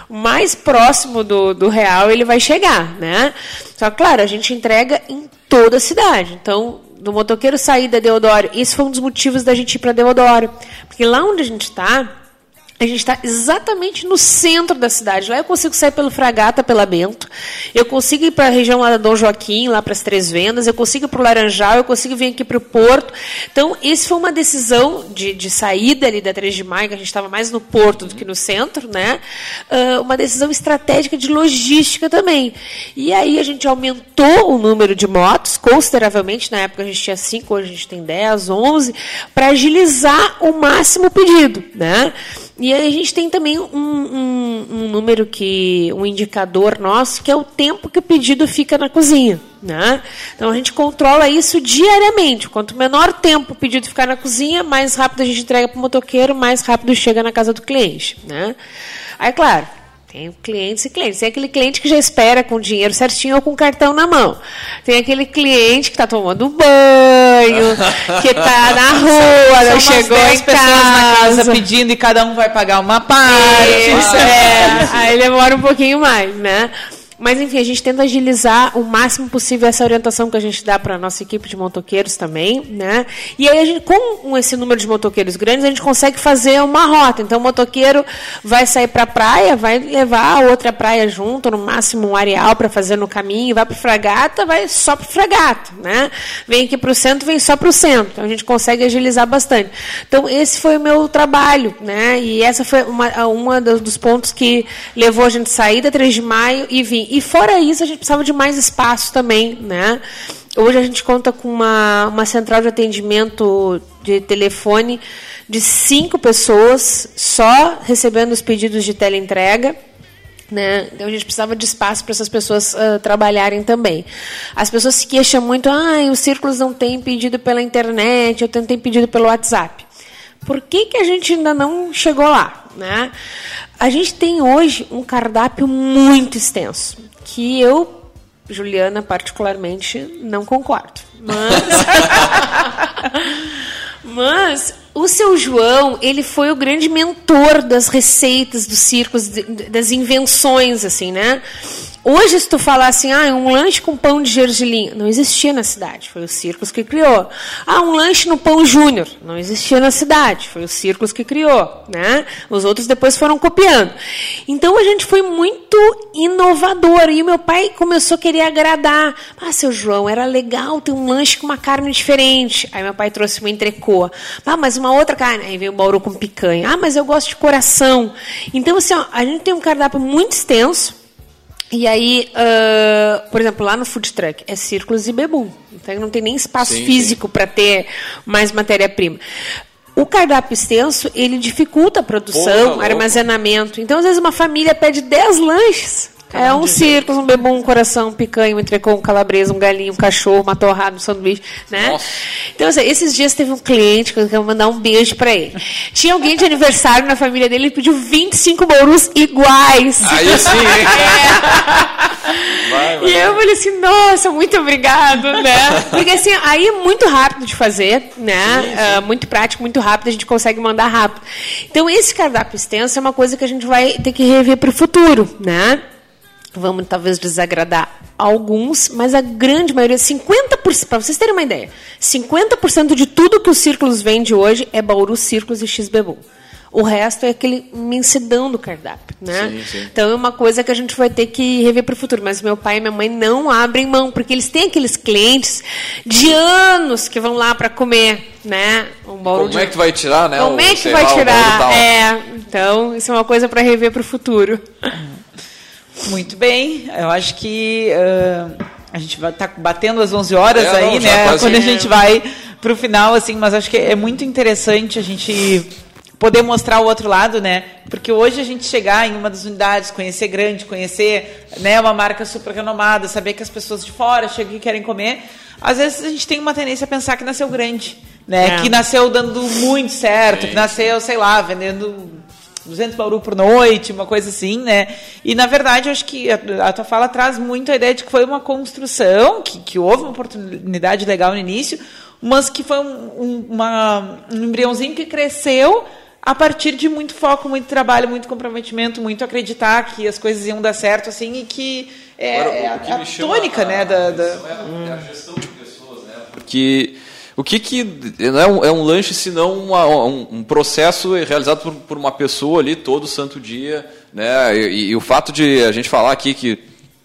mais próximo do, do real ele vai chegar, né? Só claro, a gente entrega em toda a cidade. Então, do motoqueiro sair da Deodoro, esse foi um dos motivos da gente ir para Deodoro. Porque lá onde a gente está, a gente está exatamente no centro da cidade. Lá eu consigo sair pelo Fragata, pela Bento. Eu consigo ir para a região lá da Dom Joaquim, lá para as Três Vendas. Eu consigo ir para o Laranjal. Eu consigo vir aqui para o Porto. Então, isso foi uma decisão de, de saída ali da 3 de maio, que a gente estava mais no Porto do que no centro, né? Ah, uma decisão estratégica de logística também. E aí a gente aumentou o número de motos consideravelmente. Na época a gente tinha 5, hoje a gente tem 10, 11, para agilizar o máximo pedido, né? E a gente tem também um, um- um número que, um indicador nosso, que é o tempo que o pedido fica na cozinha. Né? Então a gente controla isso diariamente. Quanto menor tempo o pedido ficar na cozinha, mais rápido a gente entrega para o motoqueiro, mais rápido chega na casa do cliente. Né? Aí, claro, tem clientes e clientes. Tem aquele cliente que já espera com o dinheiro certinho ou com o cartão na mão. Tem aquele cliente que está tomando banho, <laughs> que está na rua, não chegou 10 em casa casa. pedindo e cada um vai pagar uma parte. Isso, é. Aí demora um pouquinho mais, né? Mas, enfim, a gente tenta agilizar o máximo possível essa orientação que a gente dá para nossa equipe de motoqueiros também, né? E aí, a gente, com esse número de motoqueiros grandes, a gente consegue fazer uma rota. Então, o motoqueiro vai sair para a praia, vai levar a outra praia junto, no máximo um areal para fazer no caminho, vai para Fragata, vai só para Fragata, né? Vem aqui para o centro, vem só para o centro. Então, a gente consegue agilizar bastante. Então, esse foi o meu trabalho, né? E essa foi uma, uma dos dos pontos que levou a gente a sair da 3 de maio e vir. E fora isso, a gente precisava de mais espaço também, né? Hoje a gente conta com uma, uma central de atendimento de telefone de cinco pessoas só recebendo os pedidos de teleentrega. Né? Então a gente precisava de espaço para essas pessoas ah, trabalharem também. As pessoas se queixam muito, ah, os círculos não têm pedido pela internet, eu tenho pedido pelo WhatsApp. Por que, que a gente ainda não chegou lá? Né? A gente tem hoje um cardápio muito extenso, que eu, Juliana, particularmente, não concordo. Mas, <laughs> mas o seu João, ele foi o grande mentor das receitas dos circos, das invenções, assim, né? Hoje, se tu falar assim, ah, um lanche com pão de gergelim, não existia na cidade, foi o Circos que criou. Ah, um lanche no pão júnior, não existia na cidade, foi o Circos que criou, né? Os outros depois foram copiando. Então a gente foi muito inovador e o meu pai começou a querer agradar. Ah, seu João, era legal ter um lanche com uma carne diferente. Aí meu pai trouxe uma entrecô. Ah, mas uma outra carne. Aí veio o bauru com picanha. Ah, mas eu gosto de coração. Então assim, ó, a gente tem um cardápio muito extenso e aí, uh, por exemplo, lá no food truck é círculos e bebum. Então não tem nem espaço sim, físico para ter mais matéria-prima. O cardápio extenso, ele dificulta a produção, Porra, armazenamento. Então, às vezes, uma família pede 10 lanches é um círculo, um bebum, um coração, um picanha, um entrecô, um calabresa, um galinho, um cachorro, uma torrada, um sanduíche, né? Nossa. Então, assim, esses dias teve um cliente que eu quero mandar um beijo para ele. Tinha alguém de aniversário na família dele, ele pediu 25 bourus iguais. Aí sim, hein? <laughs> É. Vai, vai. E eu falei assim, nossa, muito obrigado, né? Porque assim, aí é muito rápido de fazer, né? Sim, sim. Uh, muito prático, muito rápido, a gente consegue mandar rápido. Então, esse cardápio extenso é uma coisa que a gente vai ter que rever para o futuro, né? Vamos talvez desagradar alguns, mas a grande maioria, 50%, para vocês terem uma ideia, 50% de tudo que os círculos vende hoje é Bauru Círculos e XBBU. O resto é aquele imensidão do cardápio, né? Sim, sim. Então é uma coisa que a gente vai ter que rever para o futuro. Mas meu pai e minha mãe não abrem mão, porque eles têm aqueles clientes de anos que vão lá para comer, né? Um Como de... é que vai tirar, né? Como é que vai tirar? É, então isso é uma coisa para rever para o futuro. <laughs> Muito bem, eu acho que uh, a gente vai estar tá batendo as 11 horas é, aí, não, né? Quando a gente vai para o final, assim, mas acho que é muito interessante a gente poder mostrar o outro lado, né? Porque hoje a gente chegar em uma das unidades, conhecer grande, conhecer né, uma marca super renomada, saber que as pessoas de fora chegam e querem comer, às vezes a gente tem uma tendência a pensar que nasceu grande, né? É. Que nasceu dando muito certo, que nasceu, sei lá, vendendo 200 bauru por noite, uma coisa assim, né? E, na verdade, eu acho que a, a, tua fala traz muito a ideia de que foi uma construção, que, que houve uma oportunidade legal no início, mas que foi um, um, uma, um embriãozinho que cresceu a partir de muito foco, muito trabalho, muito comprometimento, muito acreditar que as coisas iam dar certo, assim, e que é, Agora, é a, a tônica, né? Da, da... É a gestão de pessoas, né? Porque o que, que não é um, é um lanche senão uma, um, um, processo realizado por, por, uma pessoa ali todo santo dia, né? E, e, o fato de a gente falar aqui que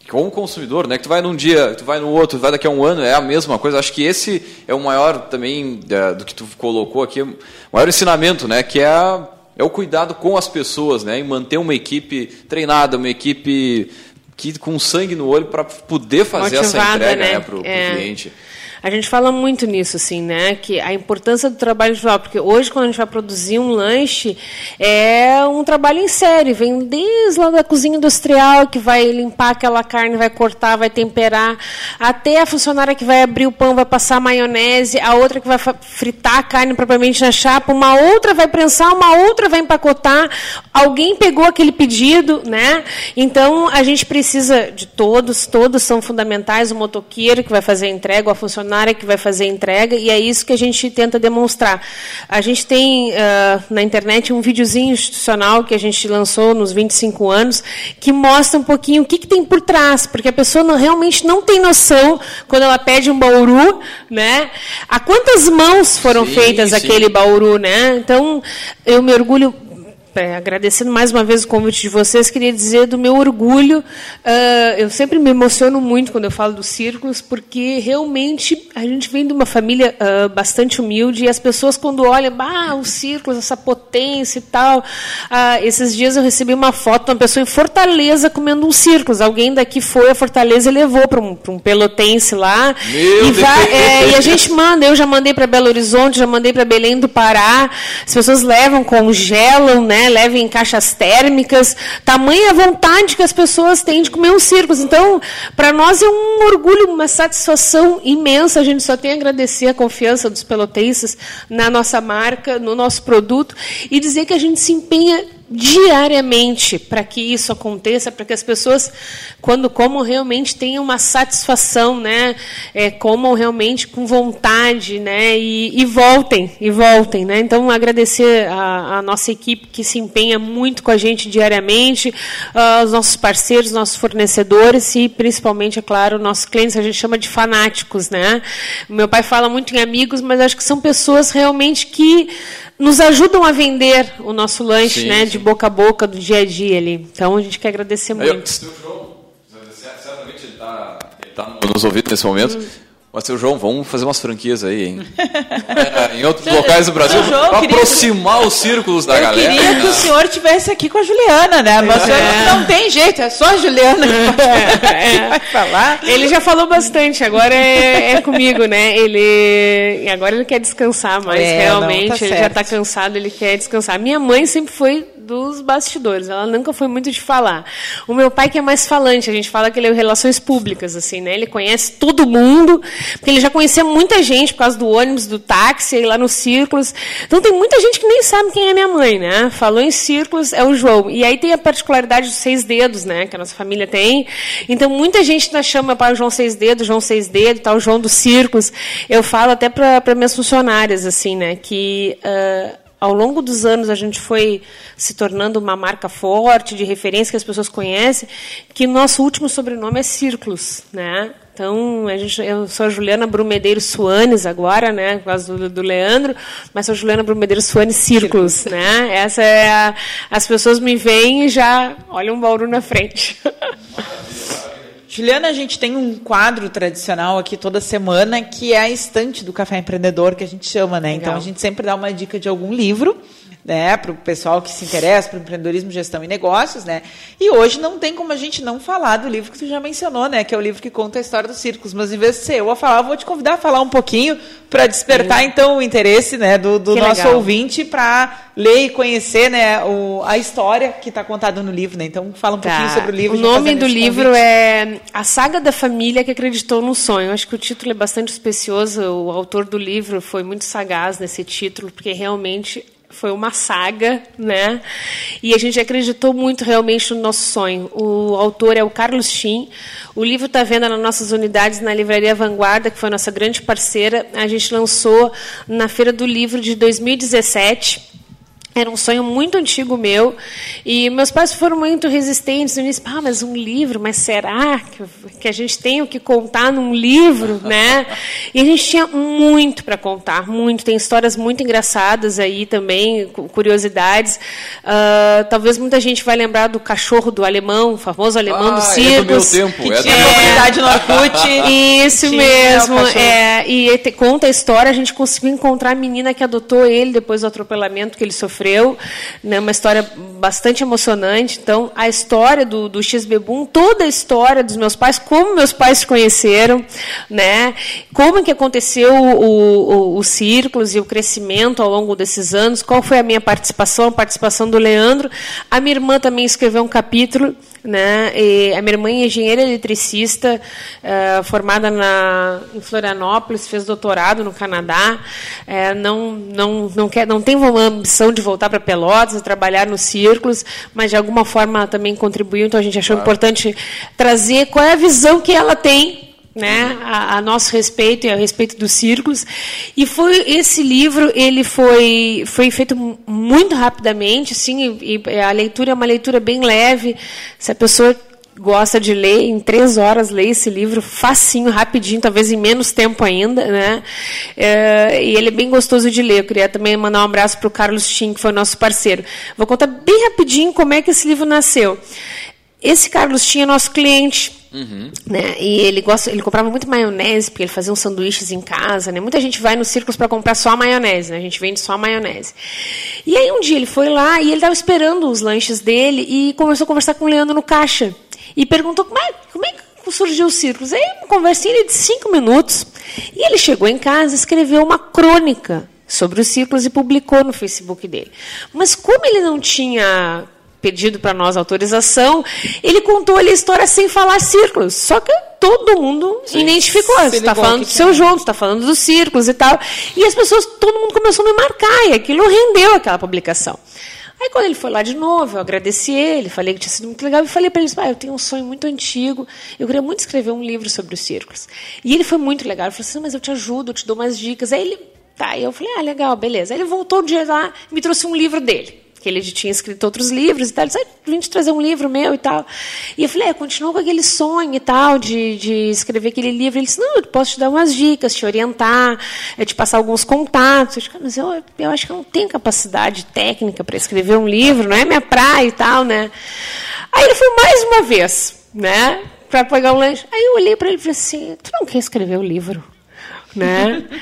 como consumidor, né, que tu vai num dia, tu vai no outro, tu vai daqui a um ano, é a mesma coisa. Acho que esse é o maior também é, do que tu colocou aqui, o maior ensinamento, né, que é a, é o cuidado com as pessoas, né, em manter uma equipe treinada, uma equipe que com sangue no olho para poder fazer Motivada, essa entrega né? né para o é. cliente. A gente fala muito nisso, assim, né? Que a importância do trabalho individual, porque hoje, quando a gente vai produzir um lanche, é um trabalho em série, vem desde lá da cozinha industrial, que vai limpar aquela carne, vai cortar, vai temperar, até a funcionária que vai abrir o pão, vai passar maionese, a outra que vai fritar a carne propriamente na chapa, uma outra vai prensar, uma outra vai empacotar. Alguém pegou aquele pedido, né? Então, a gente precisa de todos, todos são fundamentais, o motoqueiro que vai fazer a entrega, a funcionária funcionária que vai fazer a entrega, e é isso que a gente tenta demonstrar. A gente tem uh, na internet um videozinho institucional que a gente lançou nos 25 anos, que mostra um pouquinho o que, que tem por trás, porque a pessoa não, realmente não tem noção, quando ela pede um bauru, né? A quantas mãos foram sim, feitas sim. aquele bauru, né? Então, eu me orgulho é, agradecendo mais uma vez o convite de vocês, queria dizer do meu orgulho. Uh, eu sempre me emociono muito quando eu falo dos círculos, porque realmente a gente vem de uma família uh, bastante humilde e as pessoas, quando olham, ah, os círculos, essa potência e tal. Uh, esses dias eu recebi uma foto de uma pessoa em Fortaleza comendo um círculos. Alguém daqui foi a Fortaleza e levou para um, um, pelotense lá. E, vai, é, e, a gente manda, eu já mandei para Belo Horizonte, já mandei para Belém do Pará. As pessoas levam, congelam, né? Leve em caixas térmicas, tamanha vontade que as pessoas têm de comer um circos. Então, para nós é um orgulho, uma satisfação imensa. A gente só tem a agradecer a confiança dos pelotenses na nossa marca, no nosso produto e dizer que a gente se empenha diariamente para que isso aconteça, para que as pessoas, quando comam, realmente tenham uma satisfação, né? É, comam realmente com vontade, né? E, e voltem, e voltem, né? Então, agradecer a, a, nossa equipe que se empenha muito com a gente diariamente, uh, os nossos parceiros, nossos fornecedores e, principalmente, é claro, nossos clientes, a gente chama de fanáticos, né? Meu pai fala muito em amigos, mas acho que são pessoas realmente que nos ajudam a vender o nosso lanche, sim, né, sim. de boca a boca do dia a dia ali. Então a gente quer agradecer muito. Eu, certamente ele está tá nos ouvindo nesse momento. Hum. Mas, seu João, vamos fazer umas franquias aí, hein? <laughs> é, em outros locais do Brasil, para aproximar os círculos da eu galera. Eu queria que o senhor estivesse aqui com a Juliana, né? Mas é. não tem jeito, é só a Juliana que <laughs> é. vai falar. Ele já falou bastante, agora é, é, comigo, né? Ele agora ele quer descansar mais, é, realmente. Não, tá ele certo. já está cansado, ele quer descansar. Minha mãe sempre foi dos bastidores. Ela nunca foi muito de falar. O meu pai que é mais falante, a gente fala que ele é relações públicas, assim, né? Ele conhece todo mundo, porque ele já conhecia muita gente por causa do ônibus, do táxi, lá nos círculos. Então tem muita gente que nem sabe quem é minha mãe, né? Falou em círculos, é o João. E aí tem a particularidade dos seis dedos, né? Que a nossa família tem. Então muita gente ainda chama para o João seis dedos, João seis dedos, tal, João dos círculos. Eu falo até para minhas funcionárias, assim, né? Que uh, ao longo dos anos a gente foi se tornando uma marca forte, de referência que as pessoas conhecem, que nosso último sobrenome é Círculos, né? Então, a gente, eu sou a Juliana Brumedeiros Suanes agora, né, por causa do, do Leandro, mas sou a Juliana Brumedeiros Suanes Círculos, né? Essa é a, as pessoas me veem e já olham um bauru na frente. <laughs> Juliana, a gente tem um quadro tradicional aqui toda semana que é a estante do café empreendedor que a gente chama, né? Então, Legal. Então a gente sempre dá uma dica de algum livro né, para o pessoal que se interessa para empreendedorismo, gestão e negócios, né? E hoje não tem como a gente não falar do livro que tu já mencionou, né, que é o livro que conta a história dos círculos. Mas em vez de ser eu a falar, eu vou te convidar a falar um pouquinho para despertar Sim. então o interesse, né, do, do nosso legal. ouvinte para ler e conhecer, né, o, a história que está contada no livro, né? Então fala um tá. pouquinho sobre o livro. O nome do livro convite. é A Saga da Família que Acreditou no Sonho. Acho que o título é bastante especioso. O autor do livro foi muito sagaz nesse título, porque realmente foi uma saga, né? E a gente acreditou muito realmente no nosso sonho. O autor é o Carlos Chin. O livro está vendo nas nossas unidades na Livraria Vanguarda, que foi a nossa grande parceira. A gente lançou na Feira do Livro de 2017. Era um sonho muito antigo meu. E meus pais foram muito resistentes no início. Ah, mas um livro, mas será que, que a gente tem o que contar num livro, <laughs> né? E a gente tinha muito para contar, muito. Tem histórias muito engraçadas aí também, curiosidades. Uh, talvez muita gente vai lembrar do cachorro do alemão, o famoso alemão ah, do circo. É do meu tempo. Que é tinha é, comunidade no Orkut. <laughs> Isso mesmo. É, e te, conta a história, a gente conseguiu encontrar a menina que adotou ele depois do atropelamento que ele sofreu sofreu, né, uma história bastante emocionante. Então, a história do, do X-Bebum, toda a história dos meus pais, como meus pais se conheceram, né, como que aconteceu o, o, os círculos e o crescimento ao longo desses anos, qual foi a minha participação, a participação do Leandro. A minha irmã também escreveu um capítulo né? E a minha irmã é engenheira eletricista, uh, formada na, em Florianópolis, fez doutorado no Canadá, uh, não, não, não, quer, não tem uma ambição de voltar para Pelotas, trabalhar nos círculos, mas de alguma forma também contribuiu, então a gente achou claro. importante trazer qual é a visão que ela tem né, a, a, nosso respeito e a respeito dos círculos. E foi esse livro, ele foi foi feito muito rapidamente, sim, e, e a leitura é uma leitura bem leve. Se a pessoa gosta de ler, em três horas lê esse livro facinho, rapidinho, talvez em menos tempo ainda, né? É, e ele é bem gostoso de ler. Eu queria também mandar um abraço para o Carlos Tim, que foi nosso parceiro. Vou contar bem rapidinho como é que esse livro nasceu. Esse Carlos tinha é nosso cliente Uhum. Né? E ele gosta, ele comprava muito maionese, porque ele fazia uns sanduíches em casa. Né? Muita gente vai nos círculos para comprar só a maionese, né? a gente vende só a maionese. E aí um dia ele foi lá e ele estava esperando os lanches dele e começou a conversar com o Leandro no caixa. E perguntou como é, como é que surgiu os círculos. Aí uma conversinha de cinco minutos. E ele chegou em casa e escreveu uma crônica sobre os círculos e publicou no Facebook dele. Mas como ele não tinha pedido para nós autorização, ele contou ali a história sem falar círculos. Só que todo mundo Sim. identificou. Você está falando do seu João, está falando dos círculos e tal. E as pessoas, todo mundo começou a me marcar, e aquilo rendeu aquela publicação. Aí quando ele foi lá de novo, eu agradeci ele, falei que tinha sido muito legal e falei para ele, ah, eu tenho um sonho muito antigo, eu queria muito escrever um livro sobre os círculos. E ele foi muito legal, ele falou assim, mas eu te ajudo, eu te dou mais dicas. Aí ele, tá, e eu falei, ah, legal, beleza. Aí ele voltou um dia lá e me trouxe um livro dele que ele tinha escrito outros livros e tal. Ele disse, ah, vim te trazer um livro meu e tal. E eu falei, é, continua com aquele sonho e tal, de, de escrever aquele livro. Ele disse, não, eu posso te dar umas dicas, te orientar, eu te passar alguns contatos. Eu disse, mas eu, eu acho que eu não tenho capacidade técnica para escrever um livro, não é minha praia e tal, né? Aí ele foi mais uma vez, né, para pegar um lanche. Aí eu olhei para ele e falei assim, tu não quer escrever o um livro? Né? <laughs>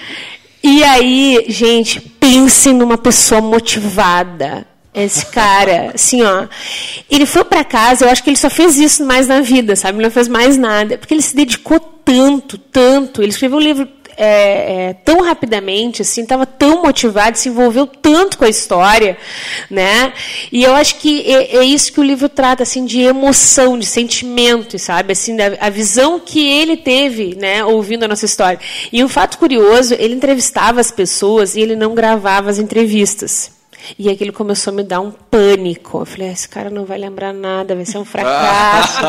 E aí, gente, pense numa pessoa motivada esse cara, assim, ó. Ele foi para casa, eu acho que ele só fez isso mais na vida, sabe? Ele não fez mais nada. Porque ele se dedicou tanto, tanto. Ele escreveu um livro é, é, tão rapidamente, assim, estava tão motivado, se envolveu tanto com a história, né? E eu acho que é, é, isso que o livro trata, assim, de emoção, de sentimento, sabe? Assim, da, a visão que ele teve, né, ouvindo a nossa história. E um fato curioso, ele entrevistava as pessoas e ele não gravava as entrevistas. E aquilo começou a me dar um pânico. Eu falei, ah, esse cara não vai lembrar nada, vai ser um fracasso.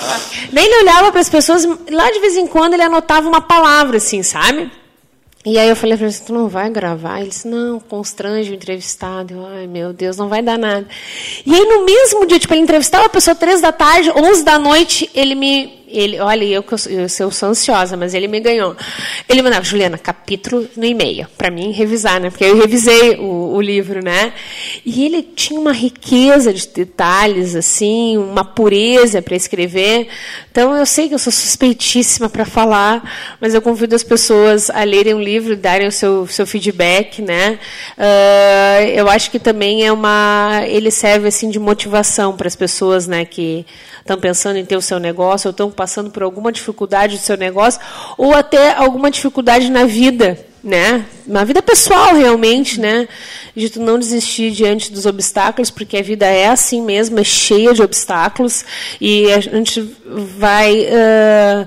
<laughs> Daí ele olhava para as pessoas, lá de vez em quando ele anotava uma palavra, assim, sabe? E aí eu falei para ele, tu não vai gravar? Ele disse, não, constrange o entrevistado. Eu, Ai, meu Deus, não vai dar nada. E aí no mesmo dia, tipo, ele entrevistava a pessoa três da tarde, onze da noite, ele me ele, olha, eu, eu, eu sou ansiosa, mas ele me ganhou. Ele mandava, Juliana, capítulo no e-mail, para mim revisar, né? Porque eu revisei o, o, livro, né? E ele tinha uma riqueza de detalhes, assim, uma pureza para escrever. Então eu sei que eu sou suspeitíssima para falar, mas eu convido as pessoas a lerem o livro, darem o seu, seu feedback, né? Uh, eu acho que também é uma, ele serve assim de motivação para as pessoas, né? Que estão pensando em ter o seu negócio, ou estão passando por alguma dificuldade do seu negócio, ou até alguma dificuldade na vida, né? Na vida pessoal, realmente, né? De tu não desistir diante dos obstáculos, porque a vida é assim mesmo, é cheia de obstáculos, e a gente vai uh,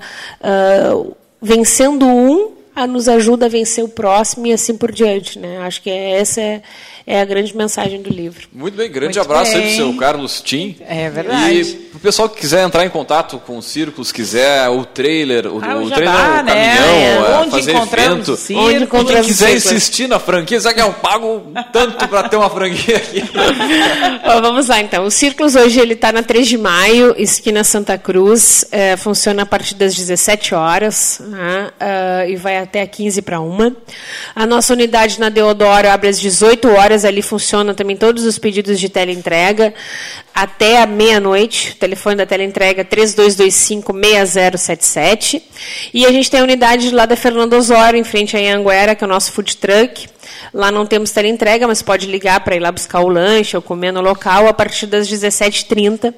uh, vencendo um, a nos ajuda a vencer o próximo e assim por diante, né? Acho que essa é é a grande mensagem do livro. Muito bem, grande Muito abraço bem. aí pro seu Carlos Tim. É verdade. E pro pessoal que quiser entrar em contato com o Círculos, quiser o trailer, o, ah, o trailer é o né? caminhão, é, onde fazer evento. Onde e quem quiser insistir na franquia, sabe que eu pago tanto para ter uma franquia aqui. <laughs> vamos lá então. O Círculos hoje ele está na 3 de maio, esquina Santa Cruz. É, funciona a partir das 17 horas né? uh, e vai até a 15 para uma. A nossa unidade na Deodoro abre às 18 horas horas ali funciona também todos os pedidos de teleentrega até a meia-noite. Telefone da teleentrega 3225-6077. E a gente tem a unidade lá da Fernando Osório, em frente a Anguera, que é o nosso food truck. Lá não temos teleentrega, mas pode ligar para ir lá buscar o lanche ou comer no local a partir das 17h30. Uh,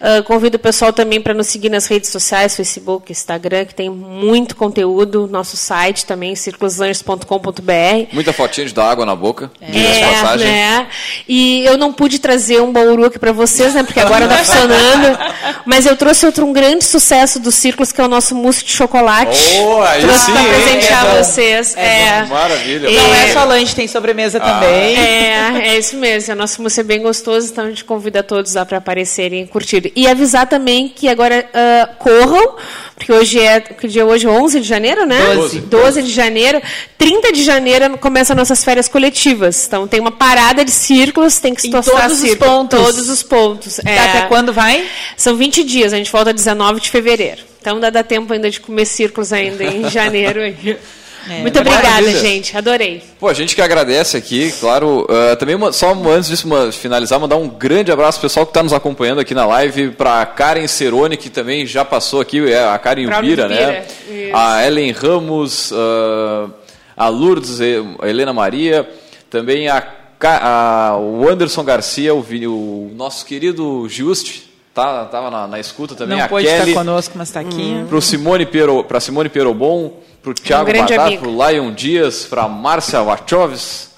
ah, convido o pessoal também para nos seguir nas redes sociais, Facebook, Instagram, que tem muito conteúdo. Nosso site também, circuloslanches.com.br. Muita fotinha de dar água na boca, é. Né? E eu não pude trazer um bauru aqui para vocês, né? Porque agora está funcionando. Mas eu trouxe outro um grande sucesso dos círculos, que é o nosso mousse de chocolate. Oh, aí trouxe para presentear é vocês. É, é. Maravilha. Não é só lanche, tem sobremesa ah. também. É, é isso mesmo. O nosso mousse é bem gostoso, então a gente convida todos lá para aparecerem e curtir. E avisar também que agora uh, corram, porque hoje é, que dia é hoje? 11 de janeiro, né? 12. 12 de janeiro. 30 de janeiro começam nossas férias coletivas. Então tem uma parada de círculos, tem que se todos círculo. os pontos. Todos os pontos. É. Até quando vai? São 20 dias, a gente volta 19 de fevereiro. Então dá, dá tempo ainda de comer círculos ainda em <laughs> janeiro. É, Muito obrigada, maravilha. gente. Adorei. Pô, a gente que agradece aqui, claro. Uh, também, só antes disso uma, finalizar, mandar um grande abraço pro pessoal que está nos acompanhando aqui na live, para Karen Cerone, que também já passou aqui, é a Karen Ubira, né? Isso. A Ellen Ramos, uh, a Lourdes, a Helena Maria, também a, a, o Anderson Garcia, o, o nosso querido Juste, tá, tava na, na escuta também. Não a pôde Kelly, estar conosco, mas está aqui. Hum. Para Simone Pero, Simone Perobon, para o Thiago um Batata, para o Lion Dias, para a Márcia Wachoves,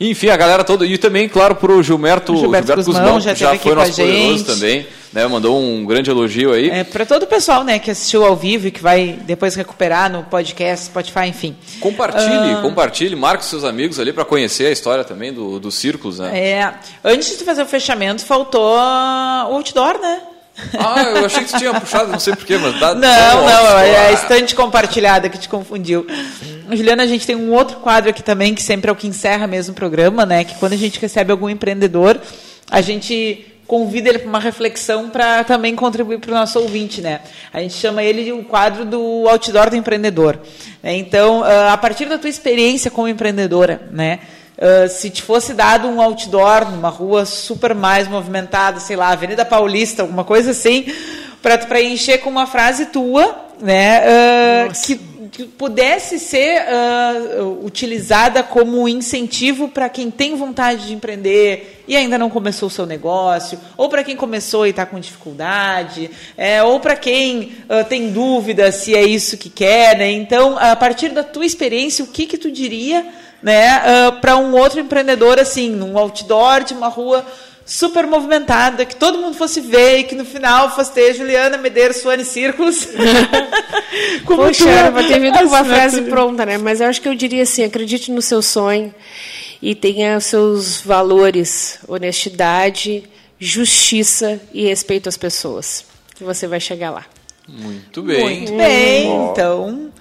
Enfim, a galera toda. E também, claro, para o Gilberto, Gilberto Guzmão, Guzmão, já já foi nosso poderoso também. Né, mandou um grande elogio aí. É, para todo o pessoal né, que assistiu ao vivo e que vai depois recuperar no podcast, Spotify, enfim. Compartilhe, Ah. compartilhe, marque seus amigos ali para conhecer a história também do, dos círculos, né? É, antes de fazer o fechamento, faltou o outdoor, né? Ah, eu achei que você tinha puxado, não sei porquê, mas dá. Não, um não, ótimo. é a estante compartilhada que te confundiu. Juliana, a gente tem um outro quadro aqui também, que sempre é o que encerra mesmo o programa, né? Que quando a gente recebe algum empreendedor, a gente convida ele para uma reflexão para também contribuir para o nosso ouvinte, né? A gente chama ele de o quadro do outdoor do empreendedor. né? Então, ah, a partir da tua experiência como empreendedora, né? Ah, se te fosse dado um outdoor numa rua super mais movimentada, sei lá, Avenida Paulista, alguma coisa assim, para tu preencher com uma frase tua, né? ah, que, que pudesse ser ah, utilizada como incentivo para quem tem vontade de empreender e ainda não começou o seu negócio, ou para quem começou e está com dificuldade, é, ou para quem tem dúvida se é isso que quer, né? Então, a partir da tua experiência, o que que tu diria, né, para um outro empreendedor assim, num outdoor de uma rua super movimentada, que todo mundo fosse ver e que no final fosse ter Juliana Medeiros, Suane Círculos. <laughs> Como Poxa, era pra ter vindo com uma frase pronta, né? Mas eu acho que eu diria assim: acredite no seu sonho e tenha os seus valores, honestidade, justiça e respeito às pessoas. Que você vai chegar lá. Muito bem. Muito bem, Ó. então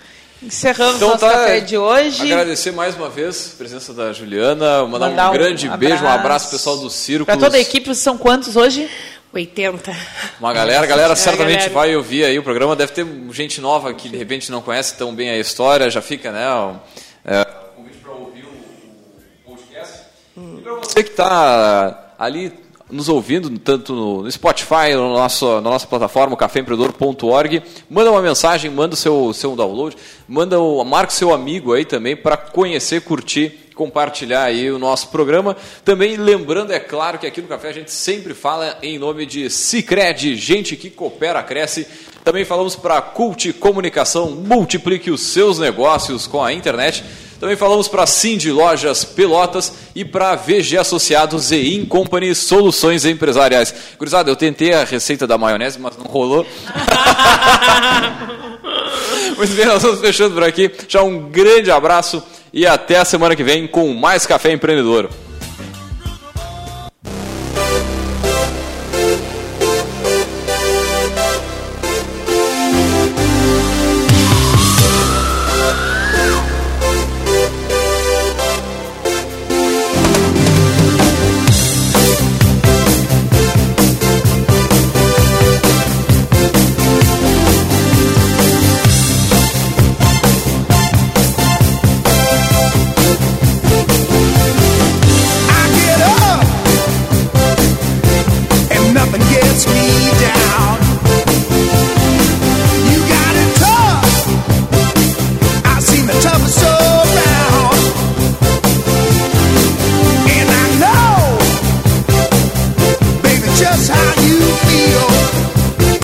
encerramos Então nosso tá, café de hoje. Agradecer mais uma vez a presença da Juliana, mandar, Mandar um um grande beijo, um abraço. pessoal do Círculos. Para toda a equipe, são quantos hoje? 80. Uma galera, a galera É, certamente galera. vai ouvir aí o programa. Deve ter gente nova que de repente não conhece tão bem a história, já fica, né? o- É, convite para ouvir o, o podcast. E para você que está ali nos ouvindo, tanto no, Spotify, no nosso, na nossa plataforma, caféempreendedor.org, manda uma mensagem, manda o seu, seu download, manda o, marca o seu amigo aí também para conhecer, curtir compartilhar aí o nosso programa. Também lembrando, é claro, que aqui no Café a gente sempre fala em nome de Cicred, gente que coopera, cresce. Também falamos para Cult Comunicação, multiplique os seus negócios com a internet. Também falamos para Cindy Lojas Pelotas e para VG Associados e In Company Soluções Empresariais. Gurizada, eu tentei a receita da maionese, mas não rolou. <laughs> Muito bem, nós vamos fechando por aqui. Já um grande abraço e até a semana que vem com mais Café Empreendedor.